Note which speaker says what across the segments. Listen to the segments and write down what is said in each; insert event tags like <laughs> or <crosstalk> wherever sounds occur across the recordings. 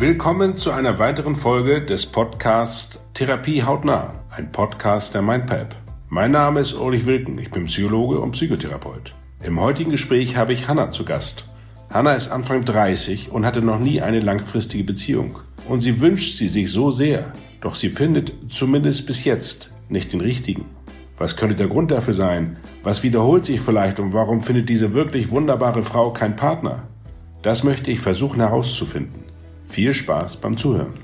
Speaker 1: Willkommen zu einer weiteren Folge des Podcasts Therapie hautnah, ein Podcast der MindPap. Mein Name ist Ulrich Wilken, ich bin Psychologe und Psychotherapeut. Im heutigen Gespräch habe ich Hanna zu Gast. Hanna ist Anfang 30 und hatte noch nie eine langfristige Beziehung. Und sie wünscht sie sich so sehr, doch sie findet zumindest bis jetzt nicht den richtigen. Was könnte der Grund dafür sein? Was wiederholt sich vielleicht und warum findet diese wirklich wunderbare Frau keinen Partner? Das möchte ich versuchen herauszufinden. Viel Spaß beim Zuhören.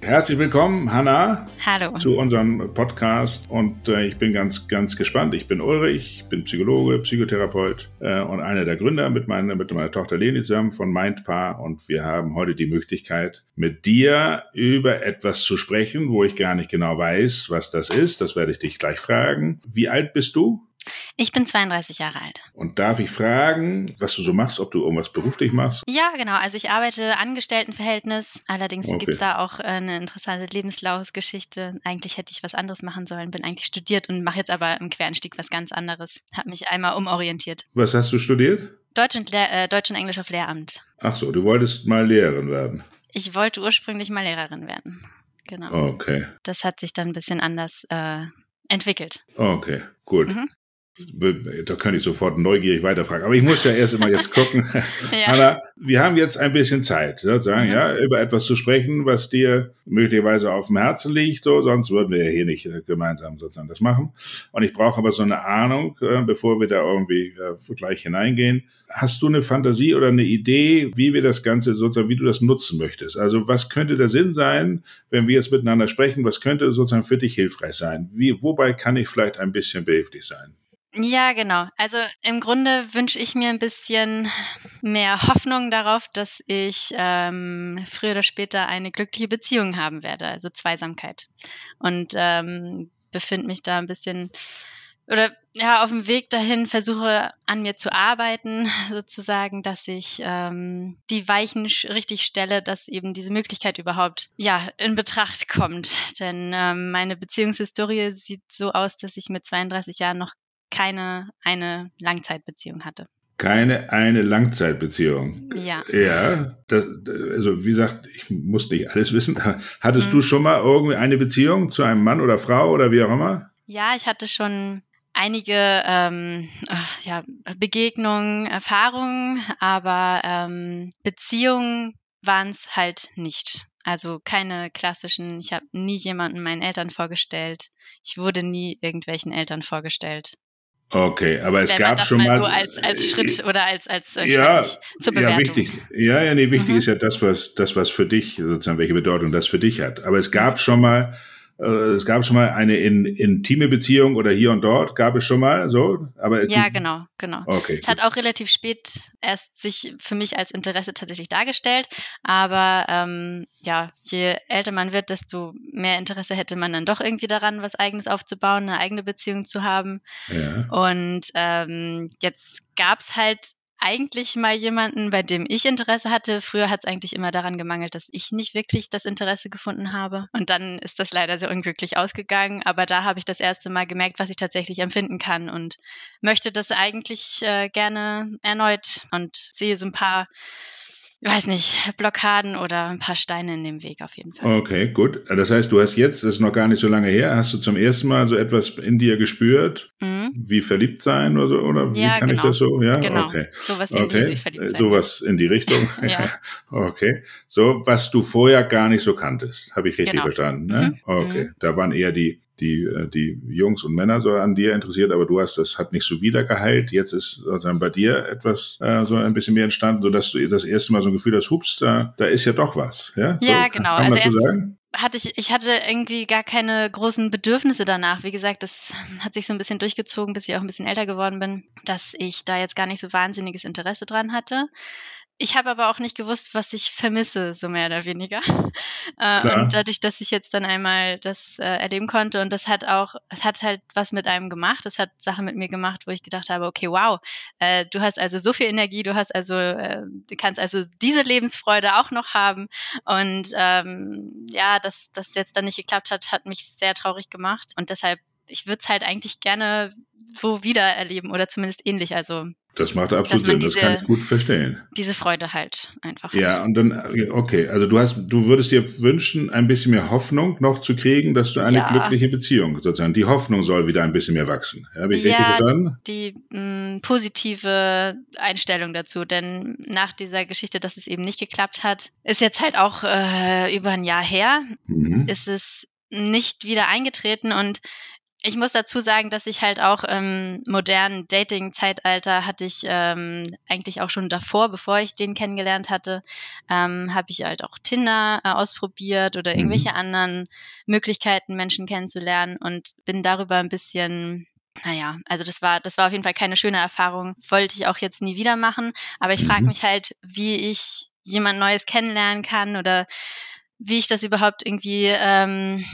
Speaker 1: Herzlich willkommen, Hanna.
Speaker 2: Hallo.
Speaker 1: Zu unserem Podcast. Und äh, ich bin ganz, ganz gespannt. Ich bin Ulrich, ich bin Psychologe, Psychotherapeut äh, und einer der Gründer mit meiner, mit meiner Tochter Leni zusammen von Mindpaar. Und wir haben heute die Möglichkeit, mit dir über etwas zu sprechen, wo ich gar nicht genau weiß, was das ist. Das werde ich dich gleich fragen. Wie alt bist du?
Speaker 2: Ich bin 32 Jahre alt.
Speaker 1: Und darf ich fragen, was du so machst, ob du irgendwas beruflich machst?
Speaker 2: Ja, genau. Also ich arbeite Angestelltenverhältnis. Allerdings okay. gibt es da auch eine interessante Lebenslaufgeschichte. Eigentlich hätte ich was anderes machen sollen, bin eigentlich studiert und mache jetzt aber im Querenstieg was ganz anderes. Habe mich einmal umorientiert.
Speaker 1: Was hast du studiert?
Speaker 2: Deutsch und, äh, Deutsch und Englisch auf Lehramt.
Speaker 1: Ach so, du wolltest mal Lehrerin werden.
Speaker 2: Ich wollte ursprünglich mal Lehrerin werden. Genau.
Speaker 1: Okay.
Speaker 2: Das hat sich dann ein bisschen anders äh, entwickelt.
Speaker 1: Okay, gut. Mhm. Da könnte ich sofort neugierig weiterfragen. Aber ich muss ja erst immer jetzt gucken. <laughs> ja. Anna, wir haben jetzt ein bisschen Zeit, sozusagen, mhm. ja, über etwas zu sprechen, was dir möglicherweise auf dem Herzen liegt, so, sonst würden wir ja hier nicht äh, gemeinsam sozusagen das machen. Und ich brauche aber so eine Ahnung, äh, bevor wir da irgendwie äh, gleich hineingehen. Hast du eine Fantasie oder eine Idee, wie wir das Ganze sozusagen, wie du das nutzen möchtest? Also was könnte der Sinn sein, wenn wir jetzt miteinander sprechen? Was könnte sozusagen für dich hilfreich sein? Wie, wobei kann ich vielleicht ein bisschen behilflich sein?
Speaker 2: Ja, genau. Also im Grunde wünsche ich mir ein bisschen mehr Hoffnung darauf, dass ich ähm, früher oder später eine glückliche Beziehung haben werde, also Zweisamkeit. Und ähm, befinde mich da ein bisschen oder ja auf dem Weg dahin versuche an mir zu arbeiten, <laughs> sozusagen, dass ich ähm, die Weichen richtig stelle, dass eben diese Möglichkeit überhaupt ja in Betracht kommt. Denn ähm, meine Beziehungshistorie sieht so aus, dass ich mit 32 Jahren noch keine eine Langzeitbeziehung hatte.
Speaker 1: Keine eine Langzeitbeziehung.
Speaker 2: Ja.
Speaker 1: Ja, das, also wie gesagt, ich muss nicht alles wissen. <laughs> Hattest mhm. du schon mal irgendwie eine Beziehung zu einem Mann oder Frau oder wie auch immer?
Speaker 2: Ja, ich hatte schon einige ähm, ja, Begegnungen, Erfahrungen, aber ähm, Beziehungen waren es halt nicht. Also keine klassischen, ich habe nie jemanden meinen Eltern vorgestellt. Ich wurde nie irgendwelchen Eltern vorgestellt.
Speaker 1: Okay, aber es Wenn gab schon mal, mal
Speaker 2: so als, als Schritt oder als als
Speaker 1: äh, ja, zur Bewertung. Ja, wichtig. Ja, ja, nee, wichtig mhm. ist ja das, was das was für dich sozusagen welche Bedeutung das für dich hat. Aber es gab schon mal äh, es gab schon mal eine in, intime Beziehung oder hier und dort gab es schon mal so, aber
Speaker 2: ja genau genau.
Speaker 1: Okay.
Speaker 2: Es hat auch relativ spät erst sich für mich als Interesse tatsächlich dargestellt, aber ähm, ja je älter man wird, desto mehr Interesse hätte man dann doch irgendwie daran, was eigenes aufzubauen, eine eigene Beziehung zu haben.
Speaker 1: Ja.
Speaker 2: Und ähm, jetzt gab es halt eigentlich mal jemanden, bei dem ich Interesse hatte. Früher hat es eigentlich immer daran gemangelt, dass ich nicht wirklich das Interesse gefunden habe. Und dann ist das leider sehr unglücklich ausgegangen. Aber da habe ich das erste Mal gemerkt, was ich tatsächlich empfinden kann und möchte das eigentlich äh, gerne erneut und sehe so ein paar weiß nicht, Blockaden oder ein paar Steine in dem Weg auf jeden Fall.
Speaker 1: Okay, gut. Das heißt, du hast jetzt, das ist noch gar nicht so lange her, hast du zum ersten Mal so etwas in dir gespürt, mhm. wie verliebt sein oder so, oder wie
Speaker 2: ja,
Speaker 1: kann
Speaker 2: genau.
Speaker 1: ich das so? Ja,
Speaker 2: genau.
Speaker 1: okay.
Speaker 2: Sowas in
Speaker 1: okay.
Speaker 2: sein.
Speaker 1: Sowas in die Richtung. <laughs>
Speaker 2: ja. <laughs>
Speaker 1: Okay. So, was du vorher gar nicht so kanntest, habe ich richtig
Speaker 2: genau.
Speaker 1: verstanden. Ne?
Speaker 2: Mhm.
Speaker 1: Okay.
Speaker 2: Mhm.
Speaker 1: Da waren eher die die, äh, die Jungs und Männer so an dir interessiert, aber du hast das hat nicht so wiedergeheilt. Jetzt ist sozusagen bei dir etwas äh, so ein bisschen mehr entstanden, sodass du das erste Mal so ein Gefühl hast, hups, da, da ist ja doch was. Ja,
Speaker 2: ja
Speaker 1: so,
Speaker 2: genau.
Speaker 1: also erst sagen?
Speaker 2: hatte ich, ich hatte irgendwie gar keine großen Bedürfnisse danach. Wie gesagt, das hat sich so ein bisschen durchgezogen, bis ich auch ein bisschen älter geworden bin, dass ich da jetzt gar nicht so wahnsinniges Interesse dran hatte. Ich habe aber auch nicht gewusst, was ich vermisse, so mehr oder weniger. <laughs> Äh, und dadurch, dass ich jetzt dann einmal das äh, erleben konnte und das hat auch, es hat halt was mit einem gemacht, es hat Sachen mit mir gemacht, wo ich gedacht habe, okay, wow, äh, du hast also so viel Energie, du hast also, äh, du kannst also diese Lebensfreude auch noch haben. Und ähm, ja, dass das jetzt dann nicht geklappt hat, hat mich sehr traurig gemacht. Und deshalb, ich würde es halt eigentlich gerne wo wieder erleben oder zumindest ähnlich. Also
Speaker 1: Das macht absolut Sinn, diese, das kann ich gut verstehen.
Speaker 2: Diese Freude halt einfach.
Speaker 1: Ja, hat. und dann, okay, also du hast, du würdest dir wünschen, ein bisschen mehr Hoffnung noch zu kriegen, dass du eine ja. glückliche Beziehung sozusagen, die Hoffnung soll wieder ein bisschen mehr wachsen. Habe ich ja, richtig verstanden?
Speaker 2: Die mh, positive Einstellung dazu, denn nach dieser Geschichte, dass es eben nicht geklappt hat, ist jetzt halt auch äh, über ein Jahr her, mhm. ist es nicht wieder eingetreten und ich muss dazu sagen, dass ich halt auch im modernen Dating-Zeitalter hatte ich ähm, eigentlich auch schon davor, bevor ich den kennengelernt hatte, ähm, habe ich halt auch Tinder äh, ausprobiert oder irgendwelche mhm. anderen Möglichkeiten, Menschen kennenzulernen und bin darüber ein bisschen naja, also das war, das war auf jeden Fall keine schöne Erfahrung. Wollte ich auch jetzt nie wieder machen. Aber ich frage mhm. mich halt, wie ich jemand Neues kennenlernen kann oder wie ich das überhaupt irgendwie ähm,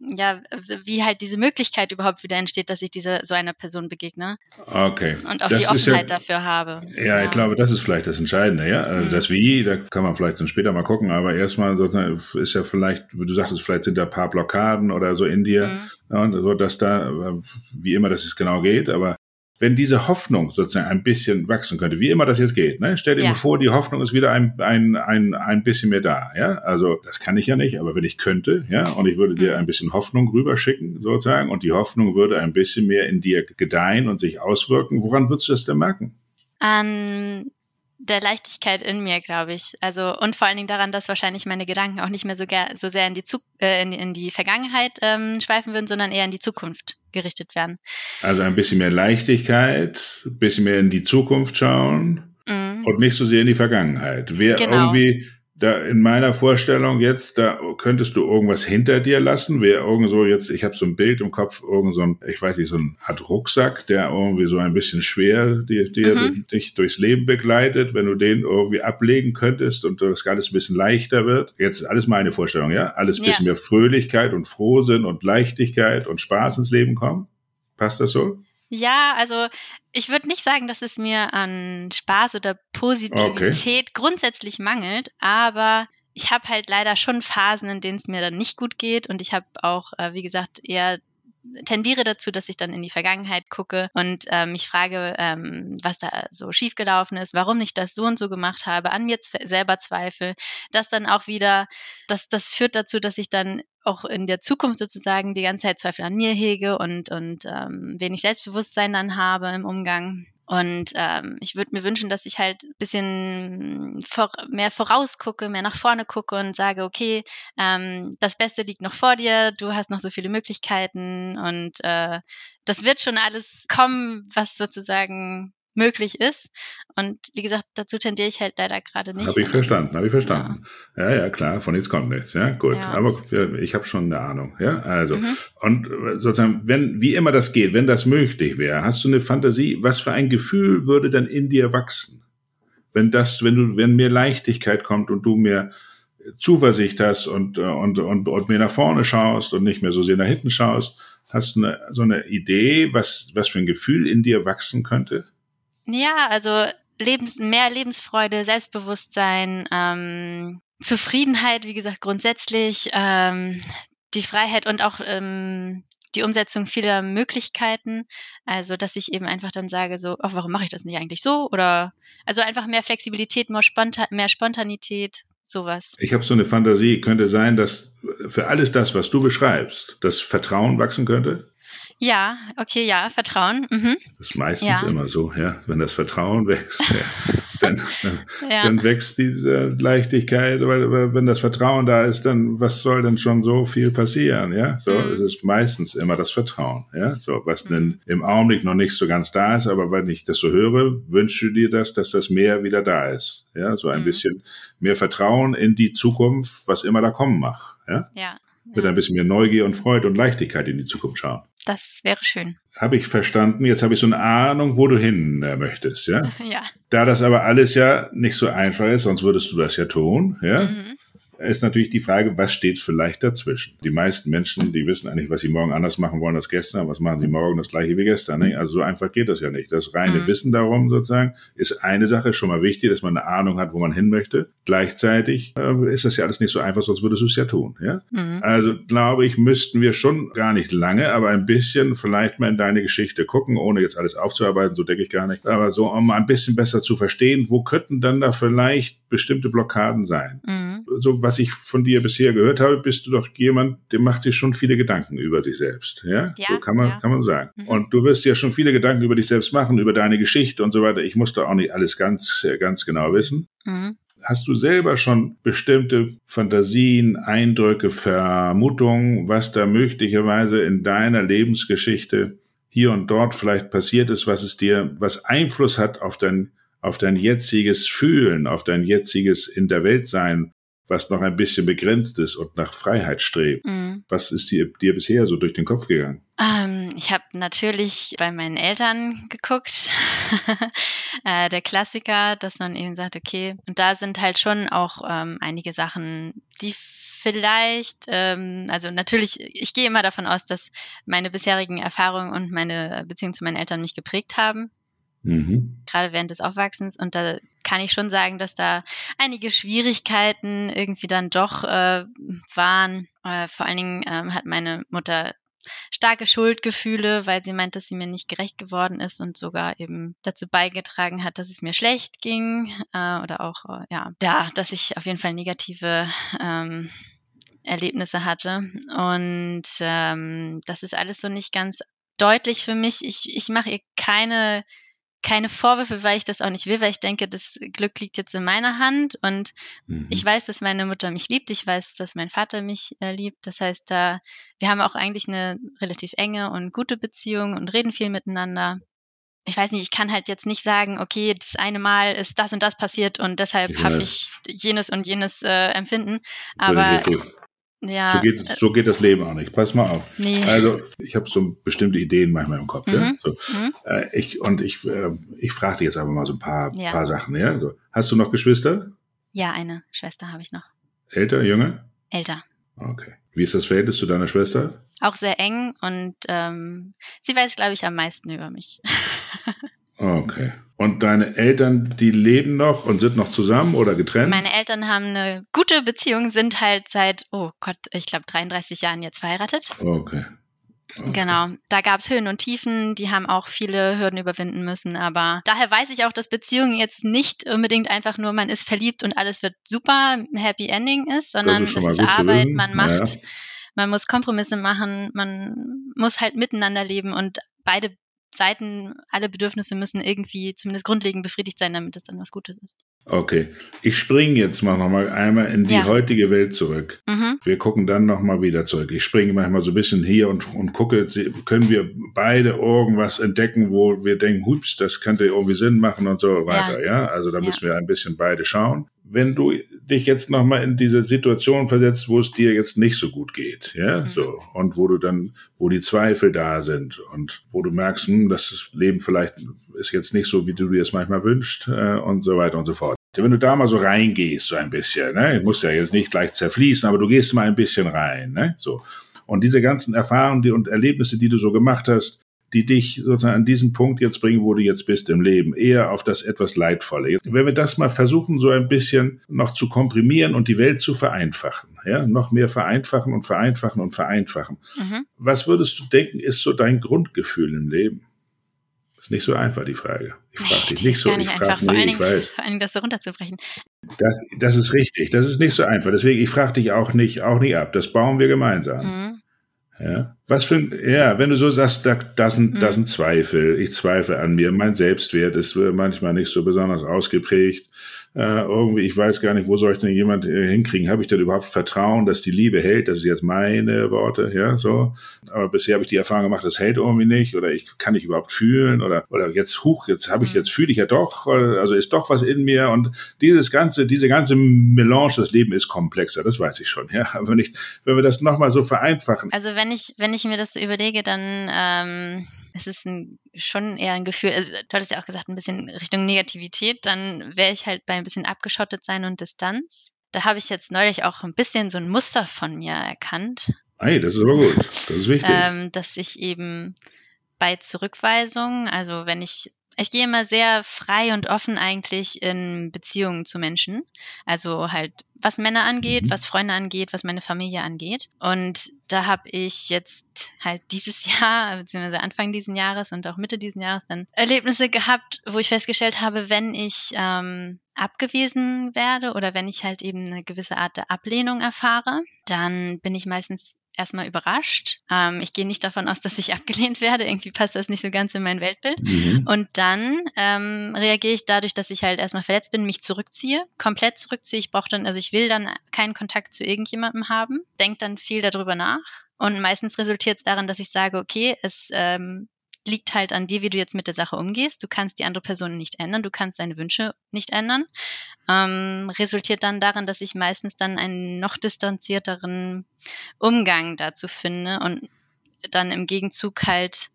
Speaker 2: ja, wie halt diese Möglichkeit überhaupt wieder entsteht, dass ich diese so einer Person begegne.
Speaker 1: Okay.
Speaker 2: Und auch das die Offenheit ja, dafür habe.
Speaker 1: Ja, ja, ich glaube, das ist vielleicht das Entscheidende, ja. Also mhm. Das Wie, da kann man vielleicht dann später mal gucken, aber erstmal sozusagen ist ja vielleicht, wie du sagtest, vielleicht sind da ein paar Blockaden oder so in dir. Mhm. Und so, dass da, wie immer das jetzt genau geht, aber wenn diese Hoffnung sozusagen ein bisschen wachsen könnte, wie immer das jetzt geht, ne? stell dir ja. mal vor, die Hoffnung ist wieder ein, ein, ein, ein bisschen mehr da, ja, also das kann ich ja nicht, aber wenn ich könnte, ja, und ich würde dir mhm. ein bisschen Hoffnung rüberschicken sozusagen und die Hoffnung würde ein bisschen mehr in dir gedeihen und sich auswirken, woran würdest du das denn merken?
Speaker 2: An der Leichtigkeit in mir, glaube ich. Also und vor allen Dingen daran, dass wahrscheinlich meine Gedanken auch nicht mehr so, so sehr in die, Zug äh, in, in, die Vergangenheit ähm, schweifen würden, sondern eher in die Zukunft gerichtet werden.
Speaker 1: Also ein bisschen mehr Leichtigkeit, ein bisschen mehr in die Zukunft schauen mhm. und nicht so sehr in die Vergangenheit. Wer genau. irgendwie da in meiner Vorstellung jetzt, da könntest du irgendwas hinter dir lassen, wäre irgend so jetzt, ich habe so ein Bild im Kopf, irgend so ein, ich weiß nicht, so ein Art Rucksack, der irgendwie so ein bisschen schwer dir, dir mhm. dich durchs Leben begleitet, wenn du den irgendwie ablegen könntest und das alles ein bisschen leichter wird. Jetzt alles meine Vorstellung, ja? Alles ein bisschen ja. mehr Fröhlichkeit und Frohsinn und Leichtigkeit und Spaß ins Leben kommen. Passt das so?
Speaker 2: Ja, also ich würde nicht sagen, dass es mir an Spaß oder Positivität okay. grundsätzlich mangelt, aber ich habe halt leider schon Phasen, in denen es mir dann nicht gut geht und ich habe auch, äh, wie gesagt, eher tendiere dazu, dass ich dann in die Vergangenheit gucke und äh, mich frage, ähm, was da so schiefgelaufen ist, warum ich das so und so gemacht habe, an mir selber zweifle. Das dann auch wieder, das, das führt dazu, dass ich dann auch in der Zukunft sozusagen die ganze Zeit Zweifel an mir hege und, und ähm, wenig Selbstbewusstsein dann habe im Umgang. Und ähm, ich würde mir wünschen, dass ich halt ein bisschen vor, mehr vorausgucke, mehr nach vorne gucke und sage, okay, ähm, das Beste liegt noch vor dir, du hast noch so viele Möglichkeiten und äh, das wird schon alles kommen, was sozusagen möglich ist. Und wie gesagt, dazu tendiere ich halt leider gerade nicht.
Speaker 1: Habe ich verstanden, habe ich verstanden. Ja. ja, ja, klar, von nichts kommt nichts. Ja, gut. Ja. Aber ich habe schon eine Ahnung. Ja, also. Mhm. Und sozusagen, wenn, wie immer das geht, wenn das möglich wäre, hast du eine Fantasie, was für ein Gefühl würde dann in dir wachsen? Wenn das, wenn du, wenn mehr Leichtigkeit kommt und du mehr Zuversicht hast und, und, und, und mehr nach vorne schaust und nicht mehr so sehr nach hinten schaust, hast du eine, so eine Idee, was, was für ein Gefühl in dir wachsen könnte?
Speaker 2: Ja, also Lebens, mehr Lebensfreude, Selbstbewusstsein, ähm, Zufriedenheit, wie gesagt, grundsätzlich, ähm, die Freiheit und auch ähm, die Umsetzung vieler Möglichkeiten. Also, dass ich eben einfach dann sage, so, oh, warum mache ich das nicht eigentlich so? Oder also einfach mehr Flexibilität, mehr, Spontan mehr Spontanität, sowas.
Speaker 1: Ich habe so eine Fantasie, könnte sein, dass für alles das, was du beschreibst, das Vertrauen wachsen könnte?
Speaker 2: Ja, okay, ja, Vertrauen. Mhm.
Speaker 1: Das ist meistens ja. immer so, ja. Wenn das Vertrauen wächst, ja, dann, <laughs> dann, ja. dann, wächst diese Leichtigkeit, weil wenn das Vertrauen da ist, dann was soll denn schon so viel passieren, ja? So, mhm. es ist meistens immer das Vertrauen, ja. So, was mhm. denn im Augenblick noch nicht so ganz da ist, aber wenn ich das so höre, wünsche du dir das, dass das mehr wieder da ist, ja. So ein mhm. bisschen mehr Vertrauen in die Zukunft, was immer da kommen mag, ja.
Speaker 2: Ja.
Speaker 1: Mit ein bisschen mehr Neugier und Freude und Leichtigkeit in die Zukunft schauen.
Speaker 2: Das wäre schön.
Speaker 1: Habe ich verstanden. Jetzt habe ich so eine Ahnung, wo du hin äh, möchtest, ja? <laughs>
Speaker 2: Ja.
Speaker 1: Da das aber alles ja nicht so einfach ist, sonst würdest du das ja tun, ja? Mhm. Ist natürlich die Frage, was steht vielleicht dazwischen? Die meisten Menschen, die wissen eigentlich, was sie morgen anders machen wollen als gestern. Was machen sie morgen das gleiche wie gestern? Nicht? Also so einfach geht das ja nicht. Das reine mhm. Wissen darum sozusagen ist eine Sache, schon mal wichtig, dass man eine Ahnung hat, wo man hin möchte. Gleichzeitig äh, ist das ja alles nicht so einfach, sonst würdest du es ja tun. Ja? Mhm. Also glaube ich, müssten wir schon gar nicht lange, aber ein bisschen vielleicht mal in deine Geschichte gucken, ohne jetzt alles aufzuarbeiten, so denke ich gar nicht. Aber so, um mal ein bisschen besser zu verstehen, wo könnten dann da vielleicht bestimmte Blockaden sein? Mhm. So, was ich von dir bisher gehört habe, bist du doch jemand, der macht sich schon viele Gedanken über sich selbst. Ja, ja so kann man, ja. kann man sagen. Mhm. Und du wirst ja schon viele Gedanken über dich selbst machen, über deine Geschichte und so weiter. Ich musste auch nicht alles ganz, ganz genau wissen. Mhm. Hast du selber schon bestimmte Fantasien, Eindrücke, Vermutungen, was da möglicherweise in deiner Lebensgeschichte hier und dort vielleicht passiert ist, was es dir, was Einfluss hat auf dein, auf dein jetziges Fühlen, auf dein jetziges In der Welt sein, was noch ein bisschen begrenzt ist und nach Freiheit strebt. Mhm. Was ist dir, dir bisher so durch den Kopf gegangen?
Speaker 2: Ähm, ich habe natürlich bei meinen Eltern geguckt, <laughs> äh, der Klassiker, dass man eben sagt, okay, und da sind halt schon auch ähm, einige Sachen, die vielleicht, ähm, also natürlich, ich gehe immer davon aus, dass meine bisherigen Erfahrungen und meine Beziehung zu meinen Eltern mich geprägt haben. Mhm. Gerade während des Aufwachsens. Und da kann ich schon sagen, dass da einige Schwierigkeiten irgendwie dann doch äh, waren. Äh, vor allen Dingen ähm, hat meine Mutter starke Schuldgefühle, weil sie meint, dass sie mir nicht gerecht geworden ist und sogar eben dazu beigetragen hat, dass es mir schlecht ging äh, oder auch äh, ja, ja, dass ich auf jeden Fall negative ähm, Erlebnisse hatte. Und ähm, das ist alles so nicht ganz deutlich für mich. Ich, ich mache ihr keine, keine Vorwürfe, weil ich das auch nicht will, weil ich denke, das Glück liegt jetzt in meiner Hand und mhm. ich weiß, dass meine Mutter mich liebt, ich weiß, dass mein Vater mich äh, liebt. Das heißt, da wir haben auch eigentlich eine relativ enge und gute Beziehung und reden viel miteinander. Ich weiß nicht, ich kann halt jetzt nicht sagen, okay, das eine Mal ist das und das passiert und deshalb habe ich jenes und jenes äh, Empfinden. Aber
Speaker 1: ja. So geht, so geht das Leben auch nicht. Pass mal auf. Nee. Also ich habe so bestimmte Ideen manchmal im Kopf. Mhm. Ja? So. Mhm. Äh, ich, und ich, äh, ich frage dich jetzt einfach mal so ein paar, ja. paar Sachen. Ja? So. Hast du noch Geschwister?
Speaker 2: Ja, eine Schwester habe ich noch.
Speaker 1: Älter, jünger?
Speaker 2: Älter.
Speaker 1: Okay. Wie ist das Verhältnis zu deiner Schwester?
Speaker 2: Auch sehr eng und ähm, sie weiß, glaube ich, am meisten über mich. <laughs>
Speaker 1: Okay. Und deine Eltern, die leben noch und sind noch zusammen oder getrennt?
Speaker 2: Meine Eltern haben eine gute Beziehung, sind halt seit, oh Gott, ich glaube 33 Jahren jetzt verheiratet.
Speaker 1: Okay.
Speaker 2: Okay. Genau, da gab es Höhen und Tiefen, die haben auch viele Hürden überwinden müssen, aber daher weiß ich auch, dass Beziehungen jetzt nicht unbedingt einfach nur, man ist verliebt und alles wird super, ein Happy Ending ist, sondern ist es ist Arbeit, man macht, ja. man muss Kompromisse machen, man muss halt miteinander leben und beide Seiten, alle Bedürfnisse müssen irgendwie zumindest grundlegend befriedigt sein, damit es dann was Gutes ist.
Speaker 1: Okay, ich springe jetzt mal noch mal einmal in die ja. heutige Welt zurück. Mhm. Wir gucken dann noch mal wieder zurück. Ich springe manchmal so ein bisschen hier und, und gucke, können wir beide irgendwas entdecken, wo wir denken, hups, das könnte irgendwie Sinn machen und so weiter. Ja, ja? also da müssen wir ein bisschen beide schauen wenn du dich jetzt nochmal in diese Situation versetzt, wo es dir jetzt nicht so gut geht, ja, mhm. so, und wo du dann, wo die Zweifel da sind und wo du merkst, hm, das Leben vielleicht ist jetzt nicht so, wie du dir es manchmal wünschst, äh, und so weiter und so fort. Wenn du da mal so reingehst, so ein bisschen, ne, muss ja jetzt nicht gleich zerfließen, aber du gehst mal ein bisschen rein, ne, so. Und diese ganzen Erfahrungen die, und Erlebnisse, die du so gemacht hast, die dich sozusagen an diesen Punkt jetzt bringen, wo du jetzt bist im Leben, eher auf das etwas Leidvolle. Wenn wir das mal versuchen, so ein bisschen noch zu komprimieren und die Welt zu vereinfachen, ja, noch mehr vereinfachen und vereinfachen und vereinfachen. Mhm. Was würdest du denken, ist so dein Grundgefühl im Leben? Das ist nicht so einfach, die Frage. Ich frage nee, dich nicht so.
Speaker 2: Nicht ich frage, nee, ich weiß. Vor allem das so runterzubrechen.
Speaker 1: Das, das ist richtig. Das ist nicht so einfach. Deswegen, ich frage dich auch nicht, auch nicht ab. Das bauen wir gemeinsam. Mhm. Ja. Was für ein, ja, wenn du so sagst, da, das, sind, mhm. das sind Zweifel. Ich zweifle an mir. Mein Selbstwert ist manchmal nicht so besonders ausgeprägt äh, irgendwie, ich weiß gar nicht, wo soll ich denn jemand äh, hinkriegen? Habe ich denn überhaupt Vertrauen, dass die Liebe hält? Das ist jetzt meine Worte, ja, so. Aber bisher habe ich die Erfahrung gemacht, das hält irgendwie nicht oder ich kann nicht überhaupt fühlen oder oder jetzt huch, jetzt habe ich mhm. jetzt fühle ich ja doch, also ist doch was in mir und dieses ganze, diese ganze Melange, das Leben ist komplexer, das weiß ich schon, ja. Aber <laughs> wenn ich, wenn wir das nochmal so vereinfachen.
Speaker 2: Also wenn ich, wenn ich mir das so überlege, dann ähm es ist ein, schon eher ein Gefühl, also, du hattest ja auch gesagt, ein bisschen Richtung Negativität, dann wäre ich halt bei ein bisschen abgeschottet sein und Distanz. da habe ich jetzt neulich auch ein bisschen so ein Muster von mir erkannt.
Speaker 1: Hey, das ist aber gut. Das ist wichtig.
Speaker 2: ähm, dass ich eben bei Zurückweisung, also wenn ich ich gehe immer sehr frei und offen eigentlich in Beziehungen zu Menschen. Also halt, was Männer angeht, mhm. was Freunde angeht, was meine Familie angeht. Und da habe ich jetzt halt dieses <laughs> Jahr, beziehungsweise Anfang diesen Jahres und auch Mitte diesen Jahres dann Erlebnisse gehabt, wo ich festgestellt habe, wenn ich ähm, abgewiesen werde oder wenn ich halt eben eine gewisse Art der Ablehnung erfahre, dann bin ich meistens erstmal überrascht. Ähm, ich gehe nicht davon aus, dass ich <laughs> abgelehnt werde. Irgendwie passt das nicht so ganz in mein Weltbild. Mhm. Und dann ähm, reagiere ich dadurch, dass ich halt erstmal verletzt bin, mich zurückziehe, komplett zurückziehe. Ich brauche dann, also ich will dann keinen Kontakt zu irgendjemandem haben, denke dann viel darüber nach. Und meistens resultiert es darin, dass ich sage, okay, es ähm, liegt halt an dir, wie du jetzt mit der Sache umgehst. Du kannst die andere Person nicht ändern, du kannst deine Wünsche nicht ändern. Ähm, resultiert dann darin, dass ich meistens dann einen noch distanzierteren Umgang dazu finde und dann im Gegenzug halt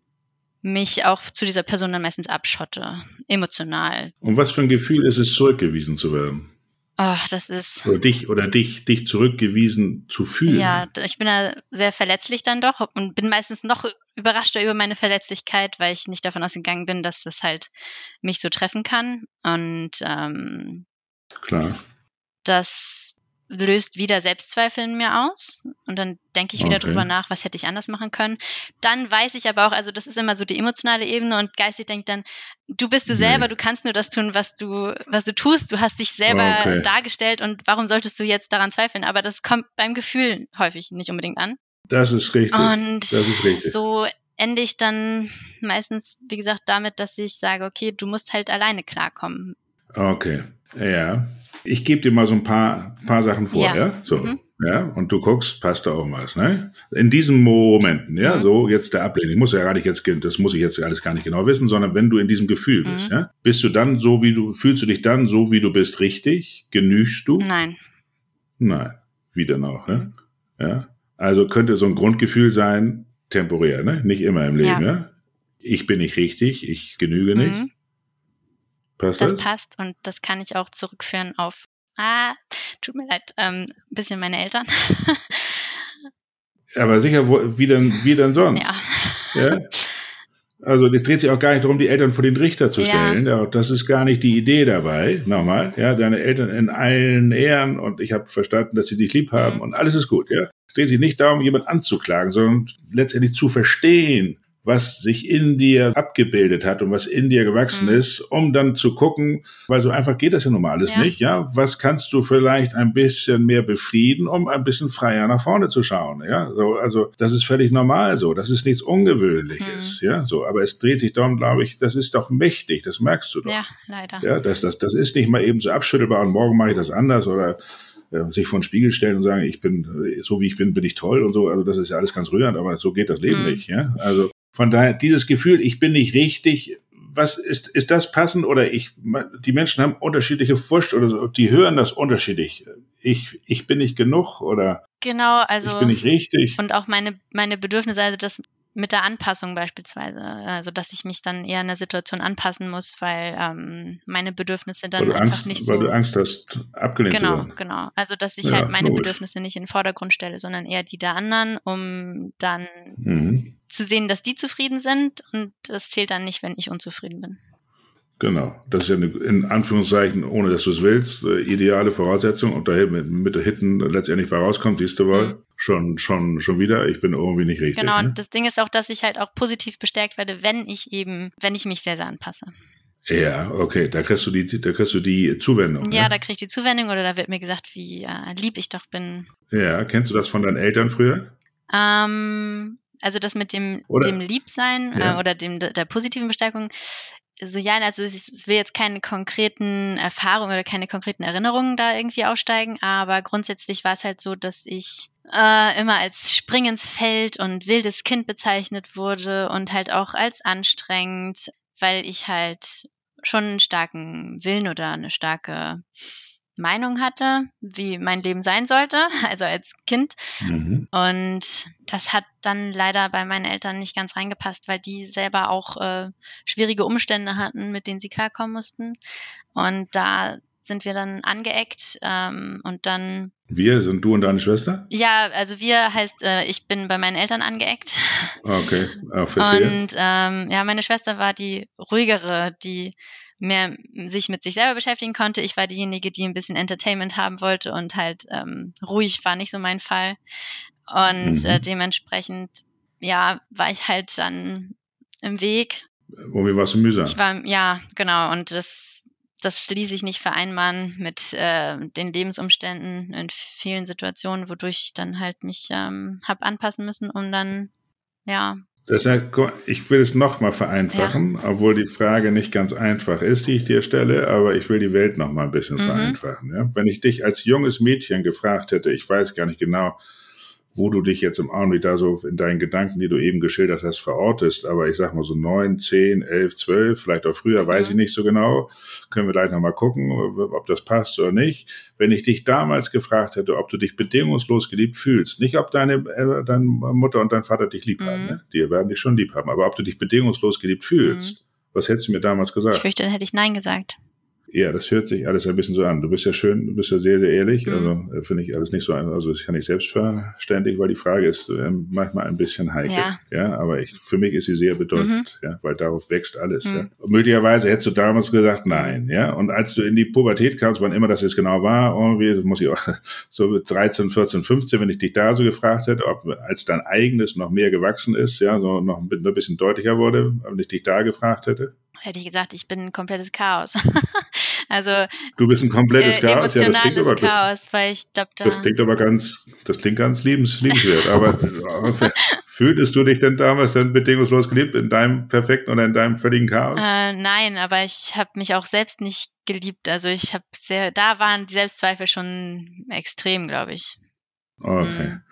Speaker 2: mich auch zu dieser Person dann meistens abschotte, emotional.
Speaker 1: Und was für ein Gefühl ist es, zurückgewiesen zu werden?
Speaker 2: Ach, das ist.
Speaker 1: Oder dich oder dich, dich zurückgewiesen zu fühlen.
Speaker 2: Ja, ich bin da sehr verletzlich dann doch und bin meistens noch überraschter über meine Verletzlichkeit, weil ich nicht davon ausgegangen bin, dass das halt mich so treffen kann. Und ähm,
Speaker 1: klar.
Speaker 2: Das löst wieder Selbstzweifel in mir aus und dann denke ich wieder okay. drüber nach, was hätte ich anders machen können. Dann weiß ich aber auch, also das ist immer so die emotionale Ebene und geistig denkt dann, du bist du nee. selber, du kannst nur das tun, was du, was du tust. Du hast dich selber okay. dargestellt und warum solltest du jetzt daran zweifeln? Aber das kommt beim Gefühl häufig nicht unbedingt an.
Speaker 1: Das ist richtig.
Speaker 2: Und
Speaker 1: das ist richtig.
Speaker 2: so ende ich dann meistens, wie gesagt, damit, dass ich sage, okay, du musst halt alleine klarkommen.
Speaker 1: Okay, ja. Ich gebe dir mal so ein paar, paar Sachen vor, ja? ja? So. Mhm. Ja, und du guckst, passt da auch was, ne? In diesen Momenten, ja, mhm. so jetzt der Ablehnung. Ich muss ja gar nicht jetzt, das muss ich jetzt alles gar nicht genau wissen, sondern wenn du in diesem Gefühl mhm. bist, ja, bist du dann so, wie du, fühlst du dich dann so, wie du bist, richtig? Genügst du?
Speaker 2: Nein.
Speaker 1: Nein. Wieder noch, ne? Ja. Also könnte so ein Grundgefühl sein, temporär, ne? Nicht immer im Leben, ja? ja? Ich bin nicht richtig, ich genüge nicht. Mhm.
Speaker 2: Passt das? Das passt und das kann ich auch zurückführen auf, ah, tut mir leid, ähm, ein bisschen meine Eltern. <laughs>
Speaker 1: Aber sicher, wo, wie denn, wie denn sonst? Ja. ja? Also es dreht sich auch gar nicht darum, die Eltern vor den Richter zu stellen. Ja. Das ist gar nicht die Idee dabei. Nochmal, ja, deine Eltern in allen Ehren und ich habe verstanden, dass sie dich lieb haben mhm. und alles ist gut, ja. Es dreht sich nicht darum, jemand anzuklagen, sondern letztendlich zu verstehen, was sich in dir abgebildet hat und was in dir gewachsen mhm. ist, um dann zu gucken, weil so einfach geht das ja nun mal alles ja. nicht, ja, was kannst du vielleicht ein bisschen mehr befrieden, um ein bisschen freier nach vorne zu schauen, ja, so, also das ist völlig normal so, das ist nichts Ungewöhnliches, mhm. ja, so, aber es dreht sich darum, glaube ich, das ist doch mächtig, das merkst du doch.
Speaker 2: Ja, leider.
Speaker 1: Ja, das, das, das ist nicht mal eben so abschüttelbar und morgen mache ich das anders oder äh, sich vor den Spiegel stellen und sagen, ich bin, so wie ich bin, bin ich toll und so. Also das ist ja alles ganz rührend, aber so geht das Leben mhm. nicht. Ja? Also von daher, dieses Gefühl, ich bin nicht richtig, was ist, ist das passend oder ich, die Menschen haben unterschiedliche Vorstellungen oder so, die hören das unterschiedlich. Ich, ich bin nicht genug oder
Speaker 2: genau, also
Speaker 1: ich bin nicht richtig.
Speaker 2: Und auch meine, meine Bedürfnisse, also das mit der Anpassung beispielsweise, also dass ich mich dann eher in der Situation anpassen muss, weil ähm, meine Bedürfnisse dann einfach
Speaker 1: Angst,
Speaker 2: nicht
Speaker 1: so. Weil du Angst hast, abgelehnt
Speaker 2: genau,
Speaker 1: zu werden.
Speaker 2: Genau, genau. Also dass ich ja, halt meine logisch. Bedürfnisse nicht in den Vordergrund stelle, sondern eher die der anderen, um dann mhm. zu sehen, dass die zufrieden sind und das zählt dann nicht, wenn ich unzufrieden bin.
Speaker 1: Genau, das ist ja eine, in Anführungszeichen, ohne dass du es willst, äh, ideale Voraussetzung und daher mit, mit der Hitten letztendlich vorauskommt, siehst du wohl, mhm. Schon, schon, schon wieder, ich bin irgendwie nicht richtig.
Speaker 2: Genau,
Speaker 1: ne?
Speaker 2: und das Ding ist auch, dass ich halt auch positiv bestärkt werde, wenn ich eben, wenn ich mich sehr, sehr anpasse.
Speaker 1: Ja, okay, da kriegst du die, da kriegst du die Zuwendung.
Speaker 2: Ja,
Speaker 1: ne?
Speaker 2: da krieg ich die Zuwendung oder da wird mir gesagt, wie äh, lieb ich doch bin.
Speaker 1: Ja, kennst du das von deinen Eltern früher?
Speaker 2: Ähm, also das mit dem, dem Liebsein ja. äh, oder dem der positiven Bestärkung so ja, also es will jetzt keine konkreten Erfahrungen oder keine konkreten Erinnerungen da irgendwie aussteigen, aber grundsätzlich war es halt so, dass ich äh, immer als Springensfeld und wildes Kind bezeichnet wurde und halt auch als anstrengend, weil ich halt schon einen starken Willen oder eine starke Meinung hatte, wie mein Leben sein sollte, <laughs> also als Kind. Mhm. Und das hat dann leider bei meinen Eltern nicht ganz reingepasst, weil die selber auch äh, schwierige Umstände hatten, mit denen sie klarkommen mussten. Und da sind wir dann angeeckt ähm, und dann.
Speaker 1: Wir sind du und deine Schwester?
Speaker 2: Ja, also wir heißt, äh, ich bin bei meinen Eltern angeeckt.
Speaker 1: Okay, ah, <laughs>
Speaker 2: verstehe. Und ähm, ja, meine Schwester war die ruhigere, die mehr sich mit sich selber beschäftigen konnte. Ich war diejenige, die ein bisschen Entertainment haben wollte und halt ähm, ruhig war nicht so mein Fall. Und äh, mhm. äh, dementsprechend, ja, war ich halt dann im Weg.
Speaker 1: Womit warst du mühsam?
Speaker 2: Ich war, ja, genau. Und das, das ließ sich nicht vereinbaren mit äh, den Lebensumständen in vielen Situationen, wodurch ich dann halt mich ähm, habe anpassen müssen, um dann, ja,
Speaker 1: Deshalb, ich will es nochmal vereinfachen, ja. obwohl die Frage nicht ganz einfach ist, die ich dir stelle, aber ich will die Welt nochmal ein bisschen mhm. vereinfachen. Ja? Wenn ich dich als junges Mädchen gefragt hätte, ich weiß gar nicht genau, wo du dich jetzt im Augenblick da so in deinen Gedanken, die du eben geschildert hast, verortest. Aber ich sag mal so neun, zehn, elf, zwölf, vielleicht auch früher, weiß ich nicht so genau. Können wir gleich nochmal gucken, ob das passt oder nicht. Wenn ich dich damals gefragt hätte, ob du dich bedingungslos geliebt fühlst, nicht ob deine, äh, deine Mutter und dein Vater dich lieb haben, mhm. ne? die werden dich schon lieb haben, aber ob du dich bedingungslos geliebt fühlst, mhm. was hättest du mir damals gesagt? Ich
Speaker 2: fürchte, dann hätte ich Nein gesagt.
Speaker 1: Ja, das hört sich alles ein bisschen so an. Du bist ja schön, du bist ja sehr, sehr ehrlich. Mhm. Also finde ich alles nicht so, also das ist ja nicht selbstverständlich, weil die Frage ist äh, manchmal ein bisschen heikel. Ja. ja, aber ich, für mich ist sie sehr bedeutend, mhm. ja, weil darauf wächst alles. Mhm. Ja. Und möglicherweise hättest du damals gesagt, nein, ja. Und als du in die Pubertät kamst, wann immer das jetzt genau war, irgendwie, muss ich auch <laughs> so 13, 14, 15, wenn ich dich da so gefragt hätte, ob als dein eigenes noch mehr gewachsen ist, ja, so noch ein bisschen deutlicher wurde, wenn ich dich da gefragt hätte
Speaker 2: hätte ich gesagt, ich bin ein komplettes Chaos. <laughs> also
Speaker 1: du bist ein komplettes äh, Chaos,
Speaker 2: ja, das klingt aber Chaos, weil ich glaub,
Speaker 1: da das klingt aber ganz, das klingt ganz liebens, liebenswert. aber <laughs> fühltest du dich denn damals dann bedingungslos geliebt in deinem perfekten oder in deinem völligen Chaos?
Speaker 2: Äh, nein, aber ich habe mich auch selbst nicht geliebt. Also ich habe sehr, da waren die Selbstzweifel schon extrem, glaube ich.
Speaker 1: Okay. Mhm.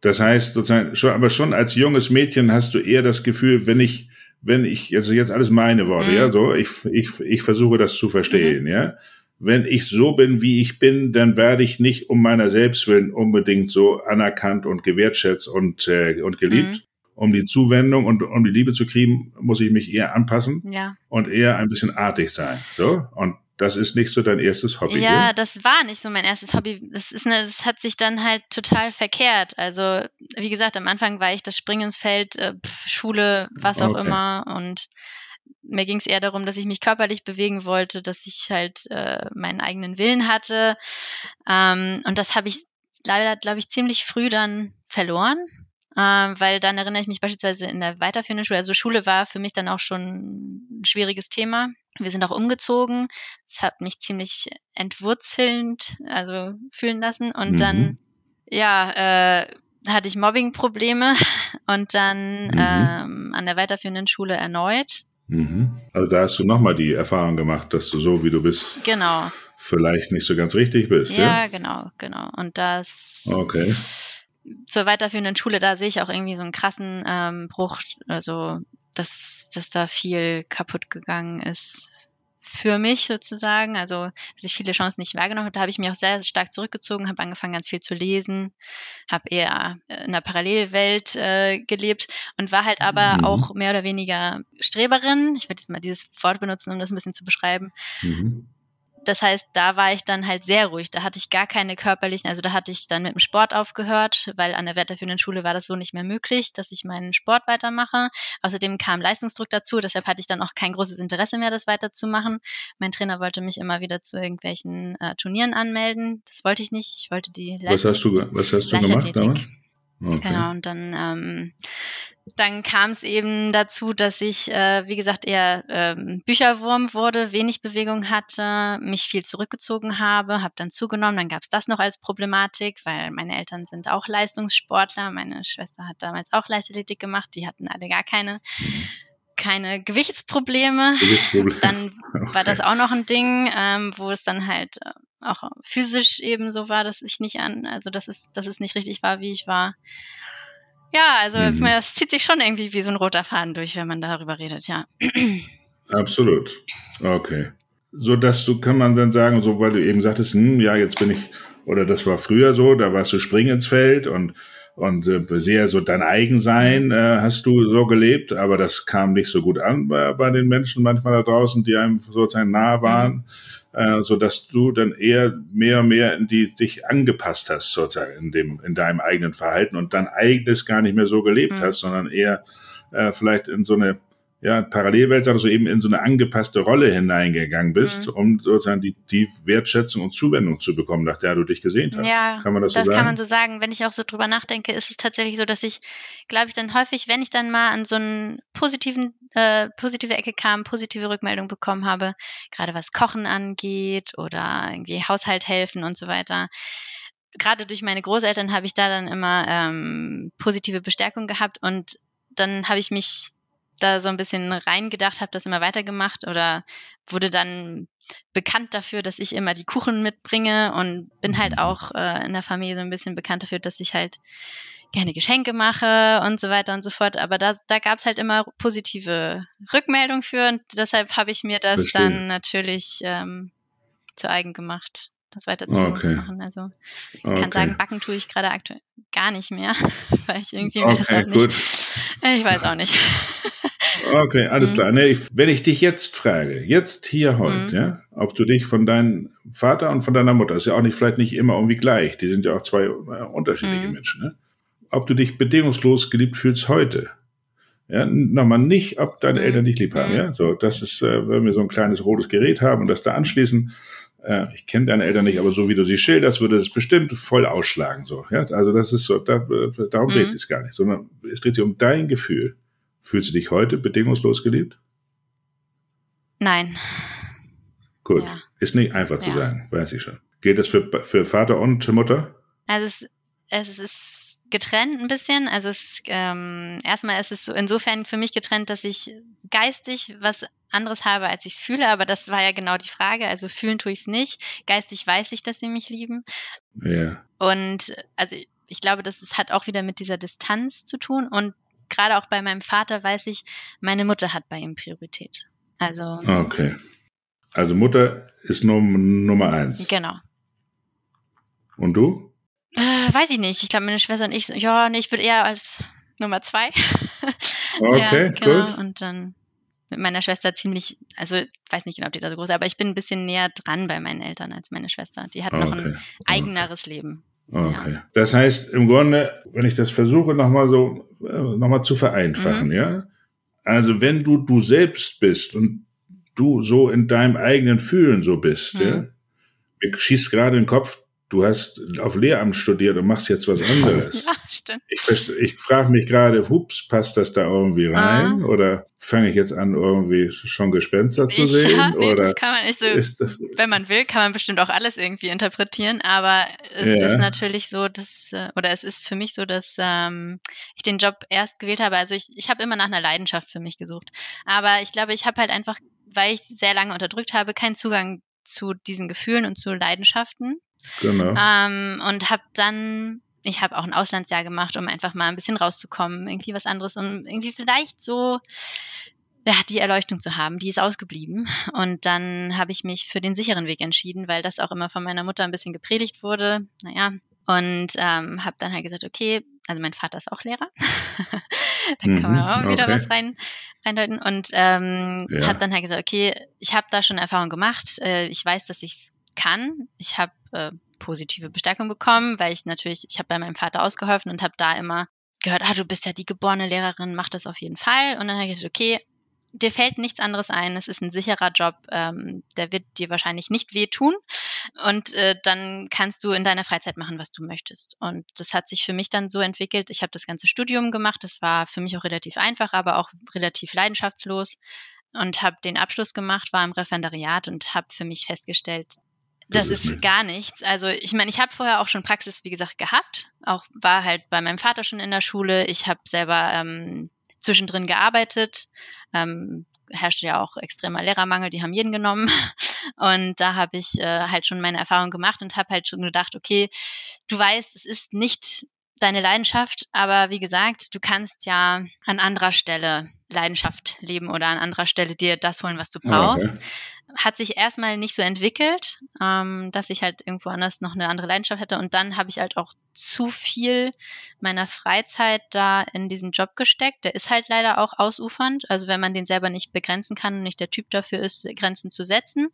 Speaker 1: Das heißt sozusagen, schon, aber schon als junges Mädchen hast du eher das Gefühl, wenn ich wenn ich, also jetzt alles meine Worte, mhm. ja, so, ich, ich, ich versuche das zu verstehen, mhm. ja. Wenn ich so bin, wie ich bin, dann werde ich nicht um meiner selbst willen unbedingt so anerkannt und gewertschätzt und, äh, und geliebt. Mhm. Um die Zuwendung und um die Liebe zu kriegen, muss ich mich eher anpassen
Speaker 2: ja.
Speaker 1: und eher ein bisschen artig sein. So. Und das ist nicht so dein erstes Hobby.
Speaker 2: Ja, ne? das war nicht so mein erstes Hobby. Das, ist eine, das hat sich dann halt total verkehrt. Also, wie gesagt, am Anfang war ich das Springen ins Feld, äh, Schule, was auch okay. immer. Und mir ging es eher darum, dass ich mich körperlich bewegen wollte, dass ich halt äh, meinen eigenen Willen hatte. Ähm, und das habe ich leider, glaube ich, ziemlich früh dann verloren. Ähm, weil dann erinnere ich mich beispielsweise in der weiterführenden Schule, also Schule war für mich dann auch schon ein schwieriges Thema. Wir sind auch umgezogen. Das hat mich ziemlich entwurzelnd, also fühlen lassen. Und mhm. dann, ja, äh, hatte ich Mobbing-Probleme <laughs> und dann mhm. ähm, an der weiterführenden Schule erneut.
Speaker 1: Mhm. Also da hast du nochmal die Erfahrung gemacht, dass du so wie du bist.
Speaker 2: Genau.
Speaker 1: Vielleicht nicht so ganz richtig bist.
Speaker 2: Ja, ja? genau, genau. Und das.
Speaker 1: Okay
Speaker 2: zur weiterführenden Schule, da sehe ich auch irgendwie so einen krassen ähm, Bruch, also dass, dass da viel kaputt gegangen ist für mich sozusagen, also dass ich viele Chancen nicht wahrgenommen habe, da habe ich mich auch sehr, sehr stark zurückgezogen, habe angefangen ganz viel zu lesen, habe eher in einer Parallelwelt äh, gelebt und war halt aber mhm. auch mehr oder weniger Streberin. Ich werde jetzt mal dieses Wort benutzen, um das ein bisschen zu beschreiben. Mhm. Das heißt, da war ich dann halt sehr ruhig. Da hatte ich gar keine körperlichen, also da hatte ich dann mit dem Sport aufgehört, weil an der weiterführenden Schule war das so nicht mehr möglich, dass ich meinen Sport weitermache. Außerdem kam Leistungsdruck dazu, deshalb hatte ich dann auch kein großes Interesse mehr, das weiterzumachen. Mein Trainer wollte mich immer wieder zu irgendwelchen äh, Turnieren anmelden. Das wollte ich nicht. Ich wollte die
Speaker 1: Leistung, was hast du, was hast du gemacht damals?
Speaker 2: Okay. Genau, und dann, ähm, dann kam es eben dazu, dass ich, äh, wie gesagt, eher ähm, Bücherwurm wurde, wenig Bewegung hatte, mich viel zurückgezogen habe, habe dann zugenommen. Dann gab es das noch als Problematik, weil meine Eltern sind auch Leistungssportler. Meine Schwester hat damals auch Leichtathletik gemacht. Die hatten alle gar keine keine Gewichtsprobleme. Gewichtsprobleme. <laughs> Dann okay. war das auch noch ein Ding, ähm, wo es dann halt äh, auch physisch eben so war, dass ich nicht an, also dass es, dass es nicht richtig war, wie ich war. Ja, also mhm. es zieht sich schon irgendwie wie so ein roter Faden durch, wenn man darüber redet, ja. <clears throat>
Speaker 1: Absolut. Okay. So dass du, kann man dann sagen, so weil du eben sagtest, hm, ja, jetzt bin ich, oder das war früher so, da warst du springen ins Feld und und äh, sehr so dein Eigensein mhm. äh, hast du so gelebt, aber das kam nicht so gut an bei, bei den Menschen manchmal da draußen, die einem sozusagen nahe waren. Mhm äh, so dass du dann eher mehr und mehr in die dich angepasst hast sozusagen in dem in deinem eigenen Verhalten und dein eigenes gar nicht mehr so gelebt mhm. hast, sondern eher äh, vielleicht in so eine ja, Parallelwelt, also so eben in so eine angepasste Rolle hineingegangen bist, mhm. um sozusagen die, die Wertschätzung und Zuwendung zu bekommen, nach der du dich gesehnt hast.
Speaker 2: Ja, kann man das, das so sagen? Kann man so sagen. Wenn ich auch so drüber nachdenke, ist es tatsächlich so, dass ich, glaube ich, dann häufig, wenn ich dann mal an so einen positiven, äh, positive Ecke kam, positive Rückmeldung bekommen habe, gerade was Kochen angeht oder irgendwie Haushalt helfen und so weiter, gerade durch meine Großeltern habe ich da dann immer ähm, positive Bestärkung gehabt und dann habe ich mich da so ein bisschen reingedacht, habe das immer weitergemacht oder wurde dann bekannt dafür, dass ich immer die Kuchen mitbringe und bin halt mhm. auch äh, in der Familie so ein bisschen bekannt dafür, dass ich halt gerne Geschenke mache und so weiter und so fort. Aber da, da gab es halt immer positive Rückmeldungen für und deshalb habe ich mir das Verstehe. dann natürlich ähm, zu eigen gemacht das weiterzumachen. Okay. Also ich okay. kann sagen, backen tue ich gerade aktuell gar nicht mehr, <laughs> weil ich irgendwie okay, das auch nicht. Ich weiß auch nicht. <laughs>
Speaker 1: Okay, alles mhm. klar. Nee, ich, wenn ich dich jetzt frage, jetzt hier heute, mhm. ja, ob du dich von deinem Vater und von deiner Mutter, ist ja auch nicht vielleicht nicht immer irgendwie gleich, die sind ja auch zwei äh, unterschiedliche mhm. Menschen, ne? ob du dich bedingungslos geliebt fühlst heute. Ja, nochmal nicht, ob deine mhm. Eltern dich lieb haben. Mhm. Ja, so das ist, äh, wenn wir so ein kleines rotes Gerät haben und das da anschließen, äh, ich kenne deine Eltern nicht, aber so wie du sie schilderst, würde es bestimmt voll ausschlagen. So, ja? Also das ist so, da, äh, darum mhm. dreht es gar nicht, sondern es dreht sich um dein Gefühl. Fühlst du dich heute bedingungslos geliebt?
Speaker 2: Nein.
Speaker 1: Gut. Ja. Ist nicht einfach zu ja. sagen, weiß ich schon. Gilt das für, für Vater und Mutter?
Speaker 2: Also es, es ist getrennt ein bisschen. Also es, ähm, erstmal ist es so insofern für mich getrennt, dass ich geistig was anderes habe, als ich es fühle, aber das war ja genau die Frage. Also fühlen tue ich es nicht. Geistig weiß ich, dass sie mich lieben. Ja. Und also ich glaube, das ist, hat auch wieder mit dieser Distanz zu tun. Und gerade auch bei meinem Vater weiß ich, meine Mutter hat bei ihm Priorität. Also.
Speaker 1: Okay. Also Mutter ist Num Nummer eins.
Speaker 2: Genau.
Speaker 1: Und du?
Speaker 2: Äh, weiß ich nicht. Ich glaube, meine Schwester und ich, ja, nee, ich würde eher als Nummer zwei. <laughs>
Speaker 1: Okay, ja, genau. gut.
Speaker 2: Und dann mit meiner Schwester ziemlich, also ich weiß nicht genau, ob die da so groß ist, aber ich bin ein bisschen näher dran bei meinen Eltern als meine Schwester. Die hat okay. noch ein eigeneres okay. Leben.
Speaker 1: Okay. Ja. Das heißt, im Grunde, wenn ich das versuche, nochmal so, äh, nochmal zu vereinfachen, mhm. ja. Also wenn du du selbst bist und du so in deinem eigenen Fühlen so bist, mhm. ja. Mir schießt gerade den Kopf, du hast auf Lehramt studiert und machst jetzt was anderes. <laughs> Ja,
Speaker 2: stimmt.
Speaker 1: Ich, ich frage mich gerade, hups, passt das da irgendwie rein? Ah. Oder fange ich jetzt an, irgendwie schon Gespenster zu sehen? Ja,
Speaker 2: nee,
Speaker 1: oder
Speaker 2: das kann man nicht so. Das, wenn man will, kann man bestimmt auch alles irgendwie interpretieren, aber es ja. ist natürlich so, dass, äh, oder es ist für mich so, dass ähm, ich den Job erst gewählt habe. Also ich, ich habe immer nach einer Leidenschaft für mich gesucht. Aber ich glaube, ich habe halt einfach, weil ich sehr lange unterdrückt habe, keinen Zugang zu diesen Gefühlen und zu Leidenschaften. Genau. Ähm, und habe dann, ich habe auch ein Auslandsjahr gemacht, um einfach mal ein bisschen rauszukommen, irgendwie was anderes, um irgendwie vielleicht so ja, die Erleuchtung zu haben, die ist ausgeblieben. Und dann habe ich mich für den sicheren Weg entschieden, weil das auch immer von meiner Mutter ein bisschen gepredigt wurde. Naja, und ähm, habe dann halt gesagt, okay, also mein Vater ist auch Lehrer. <laughs> da kann man mhm, auch okay. wieder was rein, reindeuten. Und ähm, ja. habe dann halt gesagt, okay, ich habe da schon Erfahrung gemacht. Äh, ich weiß, dass ich es kann. Ich habe äh, positive Bestärkung bekommen, weil ich natürlich, ich habe bei meinem Vater ausgeholfen und habe da immer gehört, ah, du bist ja die geborene Lehrerin, mach das auf jeden Fall. Und dann habe ich gesagt, okay, dir fällt nichts anderes ein, es ist ein sicherer Job, ähm, der wird dir wahrscheinlich nicht wehtun und äh, dann kannst du in deiner Freizeit machen, was du möchtest. Und das hat sich für mich dann so entwickelt, ich habe das ganze Studium gemacht, das war für mich auch relativ einfach, aber auch relativ leidenschaftslos und habe den Abschluss gemacht, war im Referendariat und habe für mich festgestellt, das ist gar nichts. Also ich meine, ich habe vorher auch schon Praxis, wie gesagt, gehabt. Auch war halt bei meinem Vater schon in der Schule. Ich habe selber ähm, zwischendrin gearbeitet. Ähm, herrschte ja auch extremer Lehrermangel, die haben jeden genommen. <laughs> Und da habe ich äh, halt schon meine Erfahrung gemacht und habe halt schon gedacht, okay, du weißt, es ist nicht deine Leidenschaft, aber wie gesagt, du kannst ja an anderer Stelle Leidenschaft leben oder an anderer Stelle dir das holen, was du brauchst. Okay. Hat sich erstmal nicht so entwickelt, ähm, dass ich halt irgendwo anders noch eine andere Leidenschaft hätte. Und dann habe ich halt auch zu viel meiner Freizeit da in diesen Job gesteckt. Der ist halt leider auch ausufernd. Also wenn man den selber nicht begrenzen kann und nicht der Typ dafür ist, Grenzen zu setzen.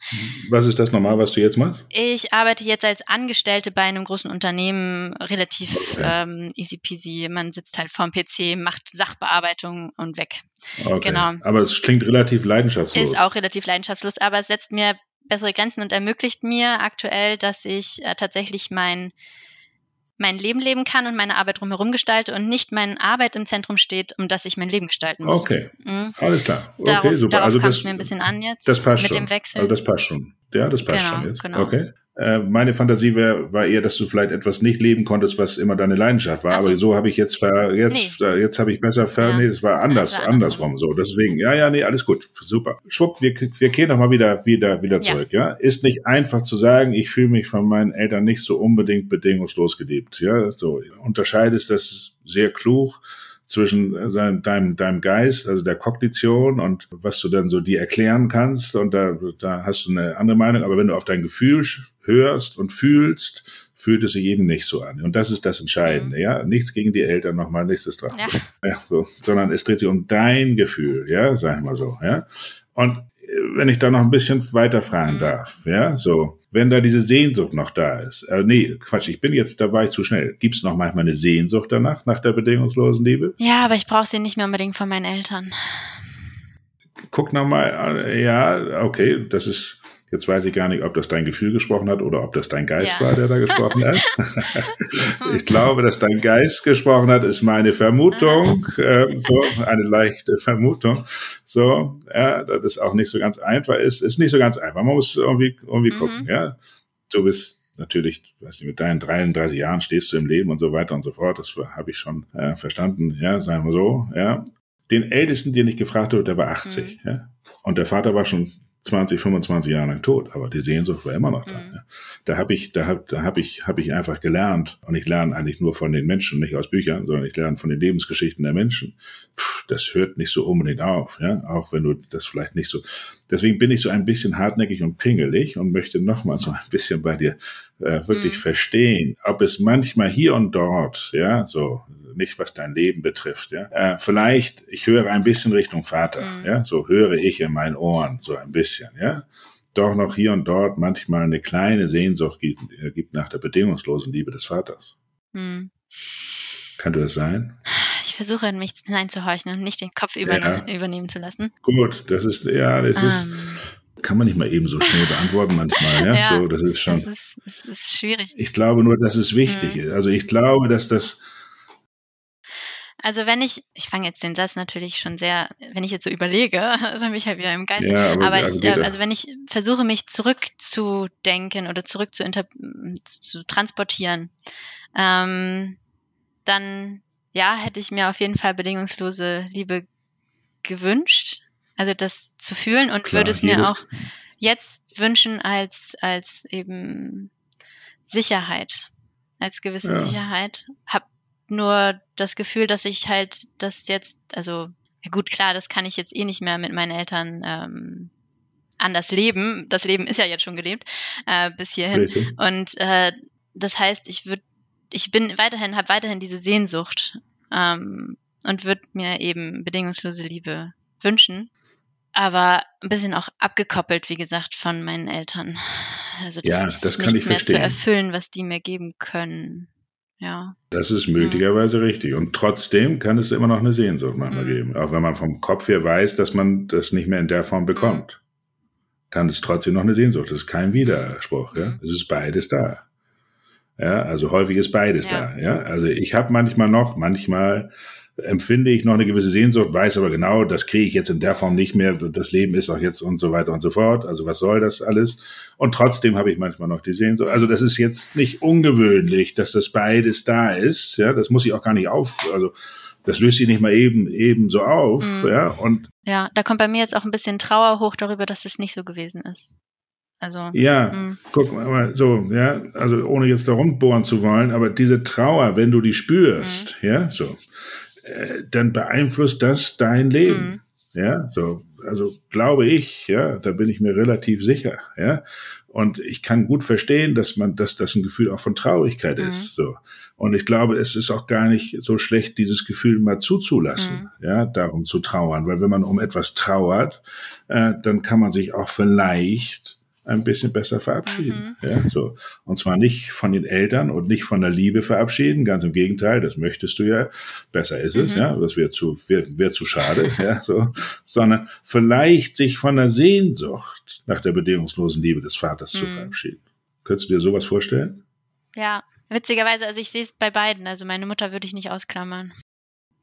Speaker 1: Was ist das normal, was du jetzt machst?
Speaker 2: Ich arbeite jetzt als Angestellte bei einem großen Unternehmen, relativ okay. ähm, easy peasy. Man sitzt halt vorm PC, macht Sachbearbeitung und weg.
Speaker 1: Okay. Genau. Aber es klingt relativ leidenschaftslos.
Speaker 2: Ist auch relativ leidenschaftslos, aber es setzt mir bessere Grenzen und ermöglicht mir aktuell, dass ich äh, tatsächlich mein mein Leben leben kann und meine Arbeit drumherum gestalte und nicht meine Arbeit im Zentrum steht, um das ich mein Leben gestalten muss.
Speaker 1: Okay, mhm. alles klar. Okay,
Speaker 2: darauf,
Speaker 1: super.
Speaker 2: Darauf
Speaker 1: also
Speaker 2: das mir ein bisschen an jetzt.
Speaker 1: Das passt
Speaker 2: mit
Speaker 1: schon.
Speaker 2: dem Wechsel.
Speaker 1: Also das passt schon. Ja, das passt
Speaker 2: genau,
Speaker 1: schon jetzt.
Speaker 2: Genau.
Speaker 1: Okay. Äh, meine Fantasie wär, war eher, dass du vielleicht etwas nicht leben konntest, was immer deine Leidenschaft war. Also, Aber so habe ich jetzt ver, jetzt, nee. äh, jetzt habe ich besser ver, ja. nee, es war anders, also andersrum so. Deswegen, ja, ja, nee, alles gut, super. Schwupp, wir, wir kehren nochmal wieder, wieder, wieder zurück, ja. ja. Ist nicht einfach zu sagen, ich fühle mich von meinen Eltern nicht so unbedingt bedingungslos geliebt, ja. So, unterscheidest das sehr klug zwischen äh, deinem, deinem Geist, also der Kognition und was du dann so dir erklären kannst. Und da, da hast du eine andere Meinung. Aber wenn du auf dein Gefühl hörst und fühlst, fühlt es sich eben nicht so an. Und das ist das Entscheidende, mhm. ja. Nichts gegen die Eltern nochmal, nichts ist dran. Ja. ja. so. Sondern es dreht sich um dein Gefühl, ja, sag ich mal so, ja. Und wenn ich da noch ein bisschen weiter fragen darf, ja, so, wenn da diese Sehnsucht noch da ist, äh, nee, Quatsch, ich bin jetzt, da war ich zu schnell. Gibt es noch manchmal eine Sehnsucht danach, nach der bedingungslosen Liebe?
Speaker 2: Ja, aber ich brauche sie nicht mehr unbedingt von meinen Eltern.
Speaker 1: Guck nochmal, äh, ja, okay, das ist, Jetzt weiß ich gar nicht, ob das dein Gefühl gesprochen hat oder ob das dein Geist ja. war, der da gesprochen hat. <laughs> ich glaube, dass dein Geist gesprochen hat, ist meine Vermutung. Äh, so, eine leichte Vermutung. So, ja, dass es auch nicht so ganz einfach ist. Ist nicht so ganz einfach. Man muss irgendwie, irgendwie mhm. gucken, ja. Du bist natürlich, weißt du, mit deinen 33 Jahren stehst du im Leben und so weiter und so fort. Das habe ich schon äh, verstanden, ja, sagen wir so, ja. Den Ältesten, den ich gefragt habe, der war 80, mhm. ja. Und der Vater war schon 20, 25 Jahre lang tot, aber die Sehnsucht war immer noch da. Mhm. Da habe ich, da hab, da hab ich, hab ich einfach gelernt und ich lerne eigentlich nur von den Menschen, nicht aus Büchern, sondern ich lerne von den Lebensgeschichten der Menschen. Puh, das hört nicht so unbedingt auf, ja, auch wenn du das vielleicht nicht so. Deswegen bin ich so ein bisschen hartnäckig und pingelig und möchte noch mal so ein bisschen bei dir äh, wirklich mhm. verstehen, ob es manchmal hier und dort, ja, so nicht was dein Leben betrifft. Ja? Äh, vielleicht, ich höre ein bisschen Richtung Vater, mhm. ja, so höre ich in meinen Ohren so ein bisschen, ja. Doch noch hier und dort manchmal eine kleine Sehnsucht gibt, äh, gibt nach der bedingungslosen Liebe des Vaters. Mhm. Könnte das sein?
Speaker 2: Ich versuche in mich hineinzuhorchen und nicht den Kopf überne ja. übernehmen zu lassen.
Speaker 1: Gut, das ist, ja, das um. ist, ähm. kann man nicht mal eben so schnell beantworten manchmal. Ja, <laughs> ja so, das ist schon. Das
Speaker 2: ist, das ist schwierig.
Speaker 1: Ich glaube nur, dass es wichtig mhm. ist. Also ich glaube, dass das
Speaker 2: also wenn ich, ich fange jetzt den Satz natürlich schon sehr, wenn ich jetzt so überlege, <laughs> dann bin ich halt wieder im Geist.
Speaker 1: Ja,
Speaker 2: aber, aber ich, also wenn ich versuche, mich zurückzudenken oder zurück zu, zu transportieren, ähm, dann ja, hätte ich mir auf jeden Fall bedingungslose Liebe gewünscht, also das zu fühlen und Klar, würde es mir auch jetzt wünschen als, als eben Sicherheit, als gewisse ja. Sicherheit. Hab nur das Gefühl, dass ich halt das jetzt, also ja gut, klar, das kann ich jetzt eh nicht mehr mit meinen Eltern ähm, anders leben. Das Leben ist ja jetzt schon gelebt äh, bis hierhin. Richtig. Und äh, das heißt, ich würde, ich bin weiterhin, habe weiterhin diese Sehnsucht ähm, und würde mir eben bedingungslose Liebe wünschen, aber ein bisschen auch abgekoppelt, wie gesagt, von meinen Eltern. Also das
Speaker 1: ja,
Speaker 2: ist
Speaker 1: das
Speaker 2: nicht mehr zu erfüllen, was die mir geben können. Ja.
Speaker 1: Das ist möglicherweise mhm. richtig. Und trotzdem kann es immer noch eine Sehnsucht manchmal mhm. geben. Auch wenn man vom Kopf her weiß, dass man das nicht mehr in der Form bekommt. Mhm. Kann es trotzdem noch eine Sehnsucht. Das ist kein Widerspruch. Ja? Es ist beides da. Ja, also häufig ist beides ja. da. Ja, also ich habe manchmal noch, manchmal empfinde ich noch eine gewisse Sehnsucht, weiß aber genau, das kriege ich jetzt in der Form nicht mehr, das Leben ist auch jetzt und so weiter und so fort, also was soll das alles? Und trotzdem habe ich manchmal noch die Sehnsucht. Also das ist jetzt nicht ungewöhnlich, dass das beides da ist, ja, das muss ich auch gar nicht auf, also das löst sich nicht mal eben, eben so auf, mhm. ja, und.
Speaker 2: Ja, da kommt bei mir jetzt auch ein bisschen Trauer hoch darüber, dass es nicht so gewesen ist. Also,
Speaker 1: ja, mh. Guck mal, so, ja, also ohne jetzt da rumbohren zu wollen, aber diese Trauer, wenn du die spürst, mhm. ja, so, äh, dann beeinflusst das dein Leben. Mhm. Ja, so, also glaube ich, ja, da bin ich mir relativ sicher, ja. Und ich kann gut verstehen, dass man, dass das ein Gefühl auch von Traurigkeit mhm. ist, so. Und ich glaube, es ist auch gar nicht so schlecht, dieses Gefühl mal zuzulassen, mhm. ja, darum zu trauern, weil wenn man um etwas trauert, äh, dann kann man sich auch vielleicht ein bisschen besser verabschieden. Mhm. Ja, so. Und zwar nicht von den Eltern und nicht von der Liebe verabschieden, ganz im Gegenteil, das möchtest du ja, besser ist es, mhm. ja, das wäre zu, wäre wär zu schade, ja, so, sondern vielleicht sich von der Sehnsucht nach der bedingungslosen Liebe des Vaters mhm. zu verabschieden. Könntest du dir sowas vorstellen?
Speaker 2: Ja, witzigerweise, also ich sehe es bei beiden, also meine Mutter würde ich nicht ausklammern.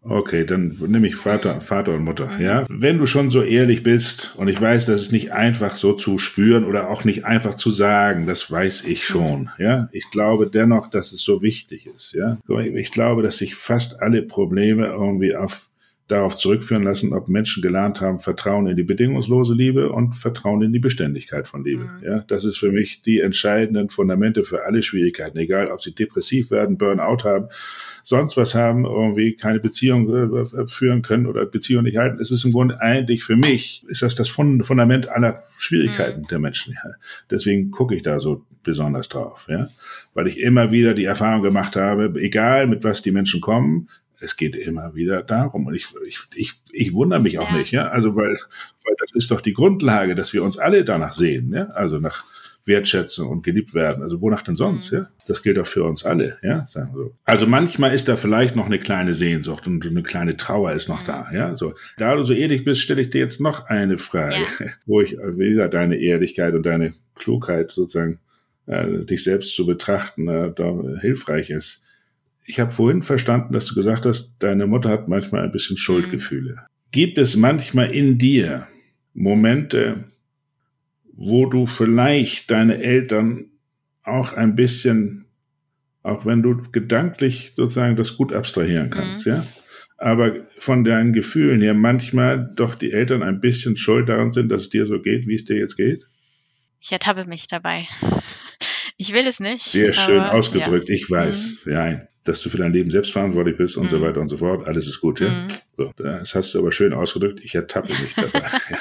Speaker 1: Okay, dann nehme ich Vater, Vater und Mutter, mhm. ja. Wenn du schon so ehrlich bist, und ich weiß, das ist nicht einfach so zu spüren oder auch nicht einfach zu sagen, das weiß ich mhm. schon, ja. Ich glaube dennoch, dass es so wichtig ist, ja. Ich glaube, dass sich fast alle Probleme irgendwie auf darauf zurückführen lassen, ob Menschen gelernt haben, Vertrauen in die bedingungslose Liebe und Vertrauen in die Beständigkeit von Liebe. Mhm. Ja, das ist für mich die entscheidenden Fundamente für alle Schwierigkeiten, egal ob sie depressiv werden, Burnout haben, sonst was haben, irgendwie keine Beziehung äh, führen können oder Beziehung nicht halten. Es ist im Grunde eigentlich für mich, ist das das Fundament aller Schwierigkeiten mhm. der Menschen. Ja. Deswegen gucke ich da so besonders drauf, ja, weil ich immer wieder die Erfahrung gemacht habe, egal mit was die Menschen kommen, es geht immer wieder darum. Und ich, ich, ich, ich wundere mich auch ja. nicht, ja. Also, weil, weil das ist doch die Grundlage, dass wir uns alle danach sehen, ja. Also nach Wertschätzung und geliebt werden. Also wonach denn sonst, mhm. ja? Das gilt auch für uns alle, ja. Also manchmal ist da vielleicht noch eine kleine Sehnsucht und eine kleine Trauer ist noch mhm. da, ja. So. Da du so ehrlich bist, stelle ich dir jetzt noch eine Frage, ja. <laughs> wo ich wieder deine Ehrlichkeit und deine Klugheit sozusagen, äh, dich selbst zu betrachten, äh, da hilfreich ist ich habe vorhin verstanden, dass du gesagt hast, deine Mutter hat manchmal ein bisschen Schuldgefühle. Mhm. Gibt es manchmal in dir Momente, wo du vielleicht deine Eltern auch ein bisschen, auch wenn du gedanklich sozusagen das gut abstrahieren kannst, mhm. ja, aber von deinen Gefühlen her manchmal doch die Eltern ein bisschen schuld daran sind, dass es dir so geht, wie es dir jetzt geht?
Speaker 2: Ich ertappe mich dabei. Ich will es nicht.
Speaker 1: Sehr schön ausgedrückt, ja. ich weiß. Mhm. Ja, dass du für dein Leben selbst verantwortlich bist und mhm. so weiter und so fort. Alles ist gut, ja. Mhm. So, das hast du aber schön ausgedrückt. Ich ertappe mich dabei. <laughs> ja.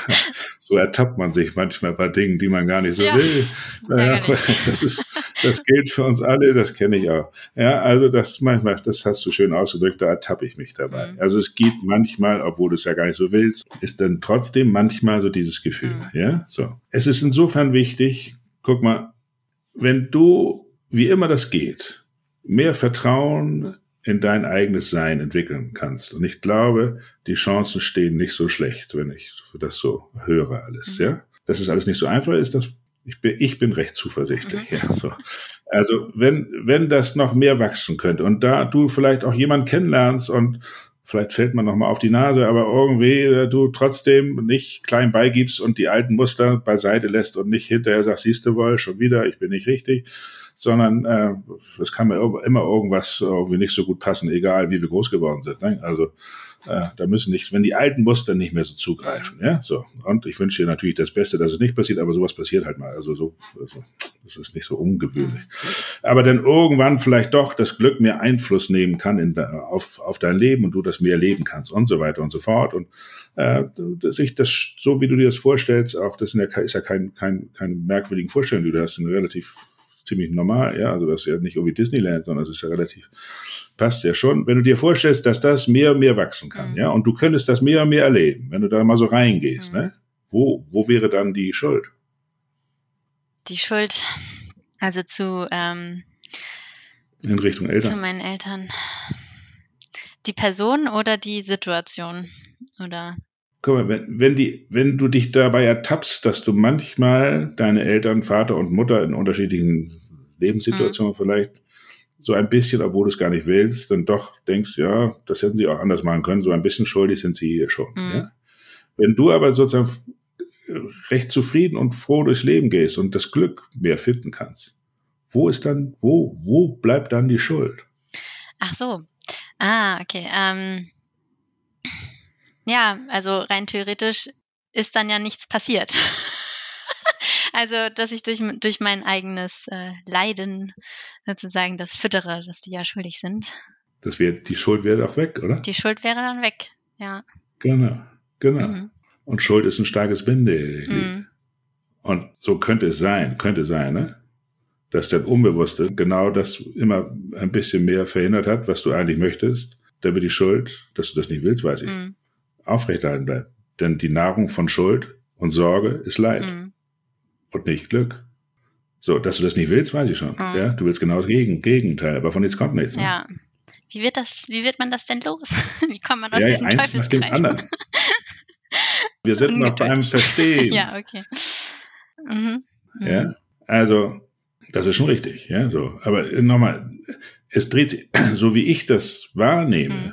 Speaker 1: So ertappt man sich manchmal bei Dingen, die man gar nicht so ja. will. Naja, <laughs> das ist, das gilt für uns alle, das kenne ich auch. Ja, also das manchmal, das hast du schön ausgedrückt, da ertappe ich mich dabei. Mhm. Also es gibt manchmal, obwohl du es ja gar nicht so willst, ist dann trotzdem manchmal so dieses Gefühl. Mhm. Ja, so. Es ist insofern wichtig, guck mal, wenn du, wie immer das geht, mehr Vertrauen in dein eigenes Sein entwickeln kannst. Und ich glaube, die Chancen stehen nicht so schlecht, wenn ich das so höre alles, mhm. ja. Dass es alles nicht so einfach ist, das, ich bin, ich bin recht zuversichtlich, mhm. ja, so. Also, wenn, wenn das noch mehr wachsen könnte und da du vielleicht auch jemanden kennenlernst und vielleicht fällt man noch mal auf die Nase, aber irgendwie äh, du trotzdem nicht klein beigibst und die alten Muster beiseite lässt und nicht hinterher sagst, siehst du wohl, schon wieder, ich bin nicht richtig, sondern äh, es kann mir immer irgendwas irgendwie nicht so gut passen, egal wie wir groß geworden sind. Ne? Also äh, da müssen nicht, wenn die alten Muster nicht mehr so zugreifen, ja, so. Und ich wünsche dir natürlich das Beste, dass es nicht passiert, aber sowas passiert halt mal. Also so, also, das ist nicht so ungewöhnlich. Aber dann irgendwann vielleicht doch das Glück mehr Einfluss nehmen kann in, auf, auf dein Leben und du das mehr leben kannst und so weiter und so fort. Und äh, sich das, so wie du dir das vorstellst, auch das ist ja kein, kein, keine merkwürdigen Vorstellungen, die du hast, eine relativ ziemlich normal, ja, also das ist ja nicht irgendwie Disneyland, sondern es ist ja relativ, passt ja schon. Wenn du dir vorstellst, dass das mehr und mehr wachsen kann, mhm. ja, und du könntest das mehr und mehr erleben, wenn du da mal so reingehst, mhm. ne, wo, wo wäre dann die Schuld?
Speaker 2: Die Schuld, also zu, ähm,
Speaker 1: in Richtung Eltern.
Speaker 2: Zu meinen Eltern. Die Person oder die Situation? Oder
Speaker 1: guck mal, wenn, wenn, die, wenn du dich dabei ertappst, dass du manchmal deine Eltern, Vater und Mutter in unterschiedlichen Lebenssituationen mhm. vielleicht so ein bisschen, obwohl du es gar nicht willst, dann doch denkst, ja, das hätten sie auch anders machen können, so ein bisschen schuldig sind sie hier schon. Mhm. Ja? Wenn du aber sozusagen recht zufrieden und froh durchs Leben gehst und das Glück mehr finden kannst, wo ist dann, wo, wo bleibt dann die Schuld?
Speaker 2: Ach so. Ah, okay. Ähm, ja, also rein theoretisch ist dann ja nichts passiert. <laughs> also, dass ich durch, durch mein eigenes äh, Leiden sozusagen das füttere, dass die ja schuldig sind.
Speaker 1: Das wäre, die Schuld wäre auch weg, oder?
Speaker 2: Die Schuld wäre dann weg, ja.
Speaker 1: Genau, genau. Mhm. Und Schuld ist ein starkes Bindeglied. Mhm. Und so könnte es sein, könnte sein, ne? dass der Unbewusste genau das immer ein bisschen mehr verhindert hat, was du eigentlich möchtest, damit die Schuld, dass du das nicht willst, weiß ich, mhm. aufrechterhalten bleibt. Denn die Nahrung von Schuld und Sorge ist Leid mhm. Und nicht Glück. So, dass du das nicht willst, weiß ich schon. Mhm. Ja, du willst genau das Gegenteil, aber von nichts kommt nichts.
Speaker 2: Ne? Ja. Wie wird das, wie wird man das denn los? <laughs> Wie kommt man aus ja, diesem eins Teufelskreis? Nach dem anderen. <laughs>
Speaker 1: Wir sind noch beim Verstehen. <laughs>
Speaker 2: ja, okay. Mhm.
Speaker 1: Ja, mhm. also, das ist schon richtig, ja, so. Aber nochmal, es dreht sich, <clears throat> so wie ich das wahrnehme, mhm.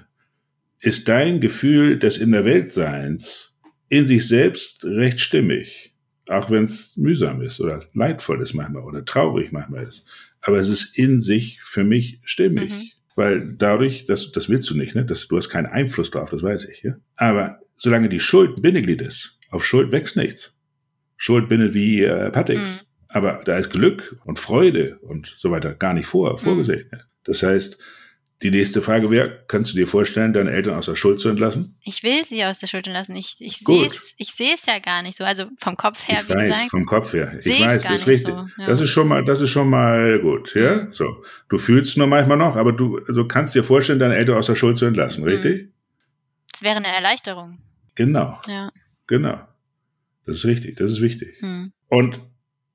Speaker 1: ist dein Gefühl des In der Weltseins in sich selbst recht stimmig. Auch wenn es mühsam ist oder leidvoll ist manchmal oder traurig manchmal ist. Aber es ist in sich für mich stimmig. Mhm. Weil dadurch, das, das willst du nicht, ne? Das, du hast keinen Einfluss drauf, das weiß ich. Ja? Aber solange die Schuld ein Bindeglied ist, auf Schuld wächst nichts. Schuld bindet wie äh, Patix. Mhm. Aber da ist Glück und Freude und so weiter gar nicht vor, vorgesehen. Mhm. Das heißt, die nächste Frage wäre, kannst du dir vorstellen, deine Eltern aus der Schuld zu entlassen?
Speaker 2: Ich will sie aus der Schuld entlassen. Ich, ich sehe es ich seh's ja gar nicht so. Also vom Kopf her,
Speaker 1: ich wie weiß, gesagt. vom Kopf her. Ich weiß, das ist richtig. So, ja. Das ist schon mal, das ist schon mal gut, ja? Mhm. So. Du fühlst nur manchmal noch, aber du also kannst dir vorstellen, deine Eltern aus der Schuld zu entlassen, mhm. richtig?
Speaker 2: Das wäre eine Erleichterung.
Speaker 1: Genau. Ja. Genau. Das ist richtig, das ist wichtig. Mhm. Und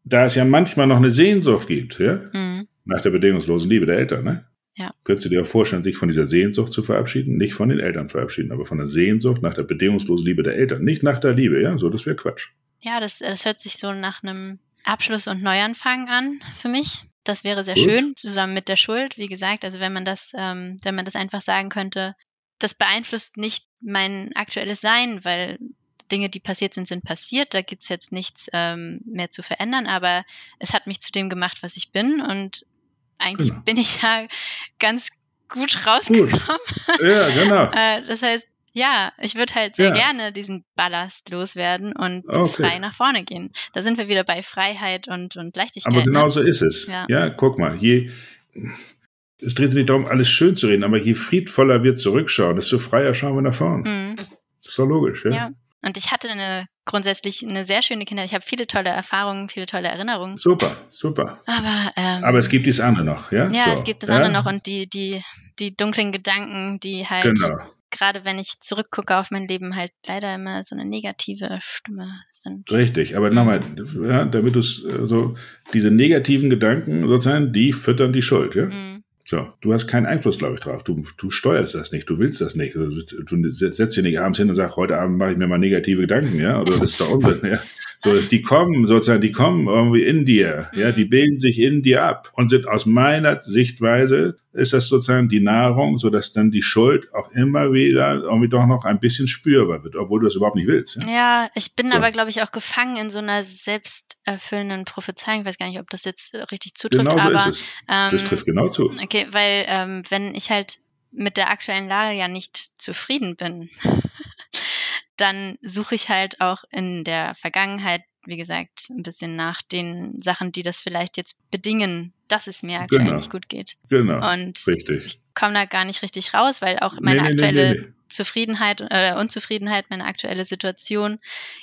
Speaker 1: da es ja manchmal noch eine Sehnsucht gibt, ja? Mhm. Nach der bedingungslosen Liebe der Eltern, ne?
Speaker 2: Ja.
Speaker 1: Könntest du dir auch vorstellen, sich von dieser Sehnsucht zu verabschieden? Nicht von den Eltern verabschieden, aber von der Sehnsucht nach der bedingungslosen Liebe der Eltern. Nicht nach der Liebe, ja? So, das wäre Quatsch.
Speaker 2: Ja, das, das hört sich so nach einem Abschluss und Neuanfang an für mich. Das wäre sehr Gut. schön, zusammen mit der Schuld. Wie gesagt, also wenn man das, ähm, wenn man das einfach sagen könnte, das beeinflusst nicht mein aktuelles Sein, weil Dinge, die passiert sind, sind passiert. Da gibt es jetzt nichts ähm, mehr zu verändern, aber es hat mich zu dem gemacht, was ich bin. Und eigentlich genau. bin ich ja ganz gut rausgekommen. Gut.
Speaker 1: Ja, genau. <laughs>
Speaker 2: Äh, das heißt, ja, ich würde halt sehr ja. gerne diesen Ballast loswerden und okay. frei nach vorne gehen. Da sind wir wieder bei Freiheit und, und Leichtigkeit.
Speaker 1: Aber genau ne? so ist es. Ja. ja, guck mal, je, es dreht sich nicht darum, alles schön zu reden, aber je friedvoller wir zurückschauen, desto freier schauen wir nach vorne. Mhm. Ist doch logisch, ja?
Speaker 2: Ja, und ich hatte eine grundsätzlich eine sehr schöne Kindheit. Ich habe viele tolle Erfahrungen, viele tolle Erinnerungen.
Speaker 1: Super, super.
Speaker 2: Aber, ähm,
Speaker 1: Aber es gibt das andere noch, ja?
Speaker 2: Ja, so. es gibt das ja? andere noch und die, die, die dunklen Gedanken, die halt, genau. gerade wenn ich zurückgucke auf mein Leben, halt leider immer so eine negative Stimme sind.
Speaker 1: Richtig, aber mhm. nochmal, ja, damit du es äh, so, diese negativen Gedanken sozusagen, die füttern die Schuld, ja? Mhm. So, du hast keinen Einfluss, glaube ich, drauf. Du, du steuerst das nicht, du willst das nicht. Du, du setzt dich nicht abends hin und sagst, heute Abend mache ich mir mal negative Gedanken, ja, oder das ist doch Unsinn, ja. So, die kommen sozusagen, die kommen irgendwie in dir, ja, die mhm. bilden sich in dir ab und sind aus meiner Sichtweise ist das sozusagen die Nahrung, so dass dann die Schuld auch immer wieder irgendwie doch noch ein bisschen spürbar wird, obwohl du das überhaupt nicht willst.
Speaker 2: Ja, ja ich bin so. aber, glaube ich, auch gefangen in so einer selbsterfüllenden Prophezeiung. Ich weiß gar nicht, ob das jetzt richtig zutrifft,
Speaker 1: genau so
Speaker 2: aber
Speaker 1: ist es. das ähm, trifft genau zu.
Speaker 2: Okay, weil ähm, wenn ich halt mit der aktuellen Lage ja nicht zufrieden bin, <laughs> dann suche ich halt auch in der Vergangenheit, wie gesagt, ein bisschen nach den Sachen, die das vielleicht jetzt bedingen, dass es mir aktuell genau. nicht gut geht.
Speaker 1: Genau.
Speaker 2: Und
Speaker 1: richtig.
Speaker 2: ich komme da gar nicht richtig raus, weil auch meine nee, nee, aktuelle nee, Zufriedenheit oder äh, Unzufriedenheit, meine aktuelle Situation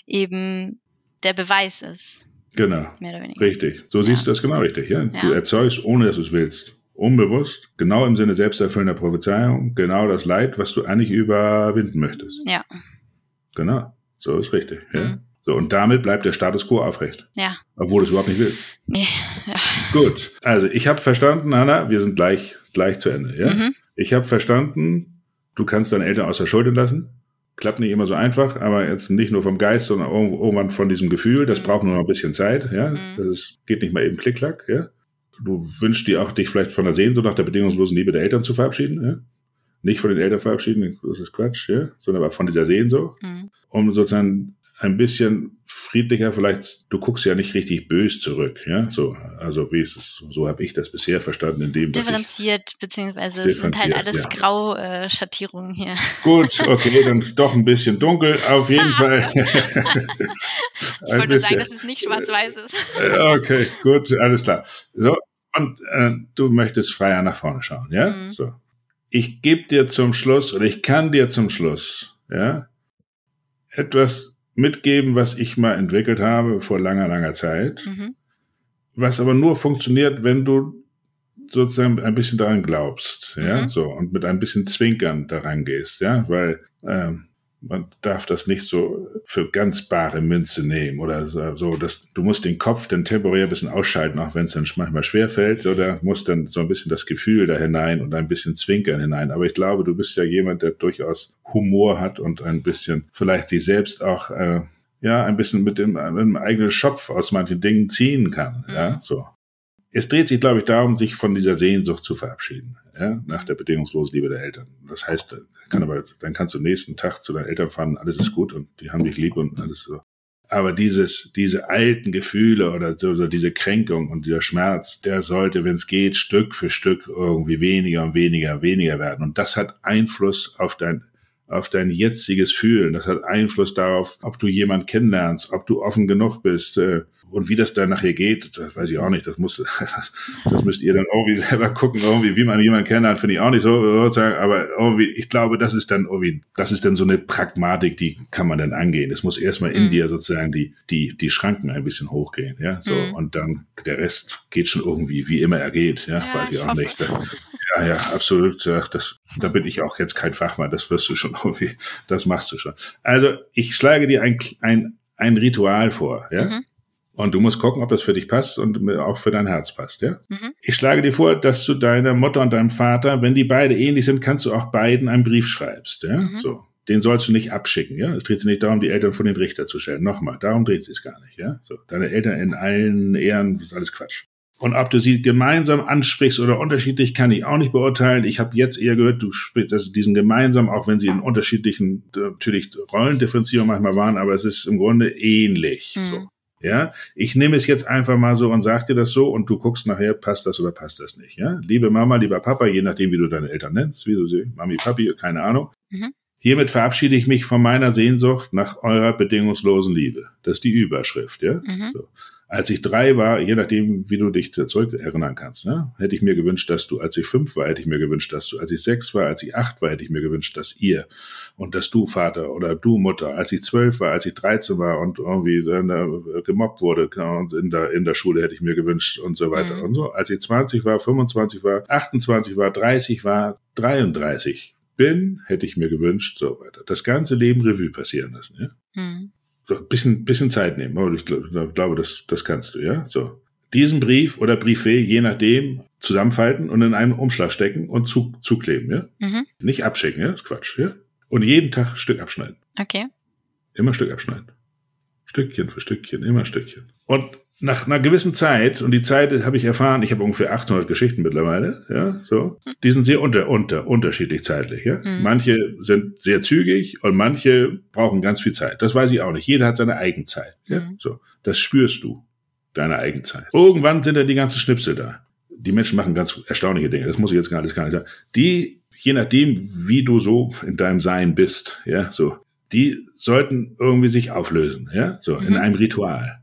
Speaker 2: eben der Beweis ist.
Speaker 1: Genau. Mehr oder weniger. Richtig. So ja. siehst du das genau richtig. Ja? ja. Du erzeugst, ohne dass du es willst. Unbewusst, genau im Sinne selbsterfüllender Prophezeiung, genau das Leid, was du eigentlich überwinden möchtest.
Speaker 2: Ja.
Speaker 1: Genau, so ist richtig. Ja. Mhm. So, und damit bleibt der Status quo aufrecht.
Speaker 2: Ja.
Speaker 1: Obwohl du es überhaupt nicht willst.
Speaker 2: Nee. Ja. <laughs>
Speaker 1: Gut, also ich habe verstanden, Hanna, wir sind gleich, gleich zu Ende. Ja? Mhm. Ich habe verstanden, du kannst deine Eltern aus der Schuld entlassen. Klappt nicht immer so einfach, aber jetzt nicht nur vom Geist, sondern irgendwann von diesem Gefühl. Das mhm. braucht nur noch ein bisschen Zeit. Ja? Mhm. Das ist, geht nicht mal eben klick-klack. Ja? Du wünschst dir auch, dich vielleicht von der Sehnsucht nach der bedingungslosen Liebe der Eltern zu verabschieden. Ja? nicht von den Eltern verabschieden, das ist Quatsch, ja, sondern aber von dieser Sehnsucht, mhm. um sozusagen ein bisschen friedlicher, vielleicht, du guckst ja nicht richtig bös zurück, ja, so, also wie ist es, so habe ich das bisher verstanden in dem,
Speaker 2: Differenziert, beziehungsweise es sind halt alles ja. Grau-Schattierungen hier.
Speaker 1: Gut, okay, dann doch ein bisschen dunkel, auf jeden Fall. <laughs>
Speaker 2: ich wollte nur sagen, dass es nicht schwarz-weiß ist.
Speaker 1: okay, gut, alles klar. So, und äh, du möchtest freier nach vorne schauen, ja, mhm. so ich gebe dir zum Schluss oder ich kann dir zum Schluss, ja, etwas mitgeben, was ich mal entwickelt habe vor langer, langer Zeit, mhm. was aber nur funktioniert, wenn du sozusagen ein bisschen daran glaubst, ja, mhm. so und mit ein bisschen Zwinkern daran gehst, ja, weil ähm, man darf das nicht so für ganz bare Münze nehmen oder so. Dass, du musst den Kopf dann temporär ein bisschen ausschalten, auch wenn es dann manchmal schwerfällt, oder musst dann so ein bisschen das Gefühl da hinein und ein bisschen zwinkern hinein. Aber ich glaube, du bist ja jemand, der durchaus Humor hat und ein bisschen vielleicht sich selbst auch äh, ja ein bisschen mit dem, mit dem eigenen Schopf aus manchen Dingen ziehen kann. Ja, mhm. so es dreht sich, glaube ich, darum, sich von dieser Sehnsucht zu verabschieden, ja, nach der bedingungslosen Liebe der Eltern. Das heißt, kann aber, dann kannst du nächsten Tag zu deinen Eltern fahren, alles ist gut und die haben dich lieb und alles so. Aber dieses, diese alten Gefühle oder so, diese Kränkung und dieser Schmerz, der sollte, wenn es geht, Stück für Stück irgendwie weniger und weniger, weniger werden. Und das hat Einfluss auf dein, auf dein jetziges Fühlen. Das hat Einfluss darauf, ob du jemand kennenlernst, ob du offen genug bist, äh, und wie das dann nachher geht, das weiß ich auch nicht. Das muss, das, <laughs> das müsst ihr dann irgendwie selber gucken. Irgendwie, wie man jemanden kennenlernt, finde ich auch nicht so. Aber irgendwie, ich glaube, das ist dann irgendwie, das ist dann so eine Pragmatik, die kann man dann angehen. Es muss erstmal in mhm. dir sozusagen die, die, die Schranken ein bisschen hochgehen, ja, so. Mhm. Und dann der Rest geht schon irgendwie, wie immer er geht, ja, ja weiß ich, ich auch hoffe. nicht. Ja, ja, absolut. Das, da bin ich auch jetzt kein Fachmann. Das wirst du schon <laughs> irgendwie, das machst du schon. Also, ich schlage dir ein, ein, ein Ritual vor, ja. Mhm. Und du musst gucken, ob das für dich passt und auch für dein Herz passt, ja? Mhm. Ich schlage dir vor, dass du deiner Mutter und deinem Vater, wenn die beide ähnlich sind, kannst du auch beiden einen Brief schreibst, ja? Mhm. So. Den sollst du nicht abschicken, ja? Es dreht sich nicht darum, die Eltern von den Richter zu stellen. Nochmal, darum dreht sich es gar nicht, ja? So. Deine Eltern in allen Ehren, das ist alles Quatsch. Und ob du sie gemeinsam ansprichst oder unterschiedlich, kann ich auch nicht beurteilen. Ich habe jetzt eher gehört, du sprichst das diesen gemeinsam, auch wenn sie in unterschiedlichen natürlich Rollendifferenzierungen manchmal waren, aber es ist im Grunde ähnlich. Mhm. So. Ja, ich nehme es jetzt einfach mal so und sag dir das so und du guckst nachher, passt das oder passt das nicht. Ja, liebe Mama, lieber Papa, je nachdem, wie du deine Eltern nennst, wie du sie, Mami, Papi, keine Ahnung. Mhm. Hiermit verabschiede ich mich von meiner Sehnsucht nach eurer bedingungslosen Liebe. Das ist die Überschrift, ja. Mhm. So. Als ich drei war, je nachdem, wie du dich zurück erinnern kannst, ne, hätte ich mir gewünscht, dass du, als ich fünf war, hätte ich mir gewünscht, dass du, als ich sechs war, als ich acht war, hätte ich mir gewünscht, dass ihr und dass du Vater oder du Mutter, als ich zwölf war, als ich dreizehn war und irgendwie äh, gemobbt wurde in der, in der Schule, hätte ich mir gewünscht und so weiter mhm. und so. Als ich 20 war, 25 war, 28 war, 30 war, 33 bin, hätte ich mir gewünscht, so weiter. Das ganze Leben Revue passieren lassen, ja. Mhm. So, ein bisschen, bisschen Zeit nehmen. Aber ich glaube, das, das kannst du, ja. So. Diesen Brief oder Briefé, je nachdem, zusammenfalten und in einen Umschlag stecken und zu, zukleben, ja. Mhm. Nicht abschicken, ja. Das ist Quatsch, ja. Und jeden Tag Stück abschneiden.
Speaker 2: Okay.
Speaker 1: Immer Stück abschneiden. Stückchen für Stückchen, immer Stückchen. Und nach einer gewissen Zeit, und die Zeit habe ich erfahren, ich habe ungefähr 800 Geschichten mittlerweile, ja, so, die sind sehr unter, unter, unterschiedlich zeitlich, ja. Mhm. Manche sind sehr zügig und manche brauchen ganz viel Zeit. Das weiß ich auch nicht. Jeder hat seine Eigenzeit, ja, mhm. so. Das spürst du, deine Eigenzeit. Irgendwann sind da die ganzen Schnipsel da. Die Menschen machen ganz erstaunliche Dinge. Das muss ich jetzt gar nicht, gar nicht sagen. Die, je nachdem, wie du so in deinem Sein bist, ja, so, die sollten irgendwie sich auflösen, ja, so mhm. in einem Ritual.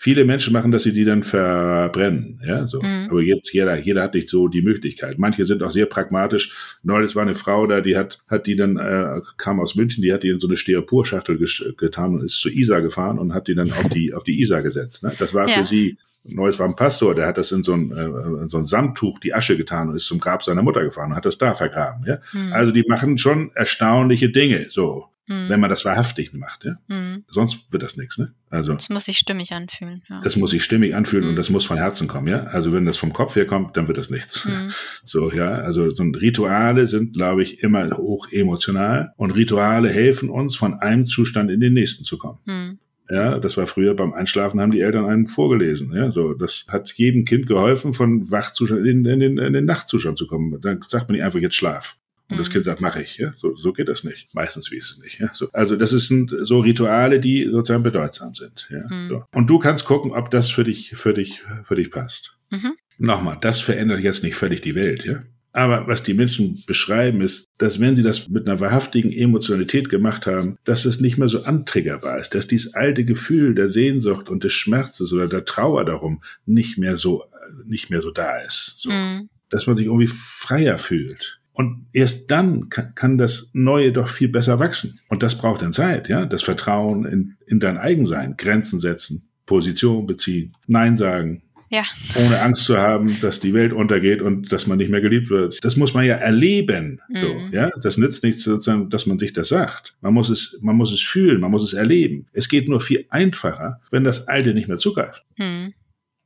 Speaker 1: Viele Menschen machen, dass sie die dann verbrennen, ja, so. Mhm. Aber jetzt jeder, jeder hat nicht so die Möglichkeit. Manche sind auch sehr pragmatisch. Neulich war eine Frau da, die hat, hat die dann äh, kam aus München, die hat die in so eine Stereoporschachtel getan und ist zu Isa gefahren und hat die dann auf die auf die Isa gesetzt. Ne? Das war ja. für sie Neues war ein Pastor, der hat das in so ein, äh, so ein Samttuch die Asche getan und ist zum Grab seiner Mutter gefahren und hat das da vergraben. Ja? Mhm. Also die machen schon erstaunliche Dinge. So, hm. wenn man das wahrhaftig macht. Ja? Hm. Sonst wird das nichts. Ne?
Speaker 2: Also, das muss sich stimmig anfühlen.
Speaker 1: Ja. Das muss sich stimmig anfühlen hm. und das muss von Herzen kommen. Ja? Also wenn das vom Kopf her kommt, dann wird das nichts. Hm. <laughs> So, ja, also so Rituale sind, glaube ich, immer hoch emotional und Rituale helfen uns, von einem Zustand in den nächsten zu kommen. Hm. Ja, das war früher beim Einschlafen haben die Eltern einen vorgelesen. Ja, so das hat jedem Kind geholfen, von Wachzustand in, in, den, in den Nachtzustand zu kommen. Dann sagt man nicht einfach jetzt Schlaf. Und das mhm. Kind sagt, mache ich. Ja? So, so geht das nicht. Meistens wie es nicht. Ja? So, also das sind so Rituale, die sozusagen bedeutsam sind. Ja? Mhm. So. Und du kannst gucken, ob das für dich, für dich, für dich passt. Mhm. Nochmal, das verändert jetzt nicht völlig die Welt. Ja? Aber was die Menschen beschreiben, ist, dass wenn sie das mit einer wahrhaftigen Emotionalität gemacht haben, dass es nicht mehr so antriggerbar ist, dass dieses alte Gefühl der Sehnsucht und des Schmerzes oder der Trauer darum nicht mehr so, nicht mehr so da ist. So. Mhm. Dass man sich irgendwie freier fühlt. Und erst dann kann, kann, das Neue doch viel besser wachsen. Und das braucht dann Zeit, ja. Das Vertrauen in, in dein Eigensein, Grenzen setzen, Position beziehen, Nein sagen,
Speaker 2: ja.
Speaker 1: Ohne Angst zu haben, dass die Welt untergeht und dass man nicht mehr geliebt wird. Das muss man ja erleben. Mhm. So, ja, das nützt nichts sozusagen, dass man sich das sagt. Man muss es, man muss es fühlen, man muss es erleben. Es geht nur viel einfacher, wenn das Alte nicht mehr zugreift. Mhm.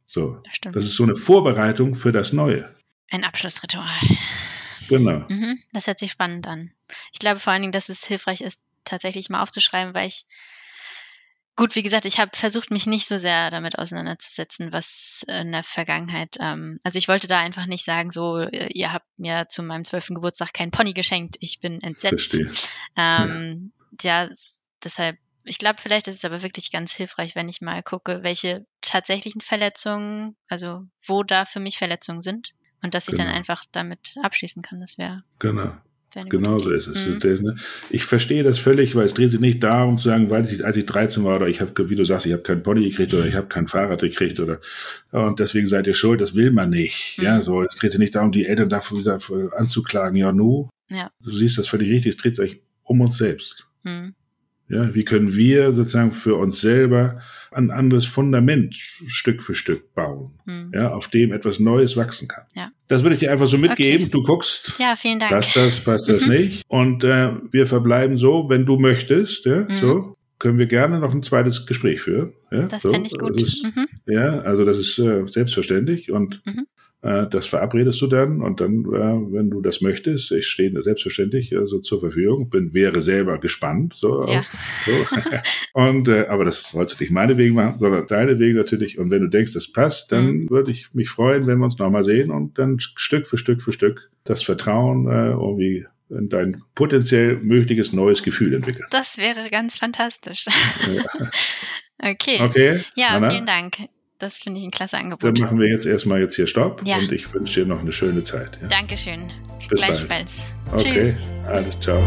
Speaker 1: So, das, das, ist so eine Vorbereitung für das Neue.
Speaker 2: Ein Abschlussritual.
Speaker 1: Genau.
Speaker 2: Mhm. Das hört sich spannend an. Ich glaube vor allen Dingen, dass es hilfreich ist, tatsächlich mal aufzuschreiben, weil ich Gut, wie gesagt, ich habe versucht, mich nicht so sehr damit auseinanderzusetzen, was in der Vergangenheit, ähm, also ich wollte da einfach nicht sagen, so, äh, ihr habt mir zu meinem zwölften Geburtstag kein Pony geschenkt, ich bin entsetzt.
Speaker 1: Verstehe.
Speaker 2: Ähm, ja. ja, deshalb, ich glaube, vielleicht ist es aber wirklich ganz hilfreich, wenn ich mal gucke, welche tatsächlichen Verletzungen, also wo da für mich Verletzungen sind und dass ich genau. dann einfach damit abschließen kann. Das wäre
Speaker 1: genau. Genau so ist es. Mhm. Ich verstehe das völlig, weil es dreht sich nicht darum zu sagen, weil ich, als ich 13 war oder ich habe, wie du sagst, ich habe keinen Pony gekriegt oder ich habe kein Fahrrad gekriegt oder und deswegen seid ihr schuld. Das will man nicht. Mhm. Ja, so es dreht sich nicht darum, die Eltern dafür, dafür anzuklagen. Ja, nu.
Speaker 2: Ja.
Speaker 1: Du siehst das völlig richtig. Es dreht sich um uns selbst. Mhm. Ja, wie können wir sozusagen für uns selber ein anderes Fundament Stück für Stück bauen, hm. ja, auf dem etwas Neues wachsen kann.
Speaker 2: Ja.
Speaker 1: Das würde ich dir einfach so mitgeben. Okay. Du guckst.
Speaker 2: Ja, vielen Dank.
Speaker 1: Passt das, passt das mhm. nicht? Und äh, wir verbleiben so, wenn du möchtest, ja, mhm. so können wir gerne noch ein zweites Gespräch führen. Ja,
Speaker 2: das
Speaker 1: so.
Speaker 2: fände ich gut.
Speaker 1: Ist,
Speaker 2: mhm.
Speaker 1: Ja, also das ist äh, selbstverständlich und mhm. Äh, das verabredest du dann und dann, äh, wenn du das möchtest, ich stehe selbstverständlich also zur Verfügung, bin, wäre selber gespannt. So,
Speaker 2: ja.
Speaker 1: so. <laughs> und aber das sollst du nicht meine Wege machen, sondern deine Wege natürlich. Und wenn du denkst, das passt, dann mhm. würde ich mich freuen, wenn wir uns nochmal sehen und dann Stück für Stück für Stück das Vertrauen irgendwie in dein potenziell mögliches neues Gefühl entwickeln.
Speaker 2: Das wäre ganz fantastisch.
Speaker 1: Ja. <laughs>
Speaker 2: okay.
Speaker 1: Okay.
Speaker 2: Ja, Anna? vielen Dank. Das finde ich ein klasse Angebot.
Speaker 1: Dann machen wir jetzt erstmal jetzt hier Stopp
Speaker 2: ja.
Speaker 1: und ich wünsche dir noch eine schöne Zeit. Ja.
Speaker 2: Dankeschön.
Speaker 1: Bis
Speaker 2: Gleichfalls.
Speaker 1: Bald. Okay, Tschüss. alles ciao.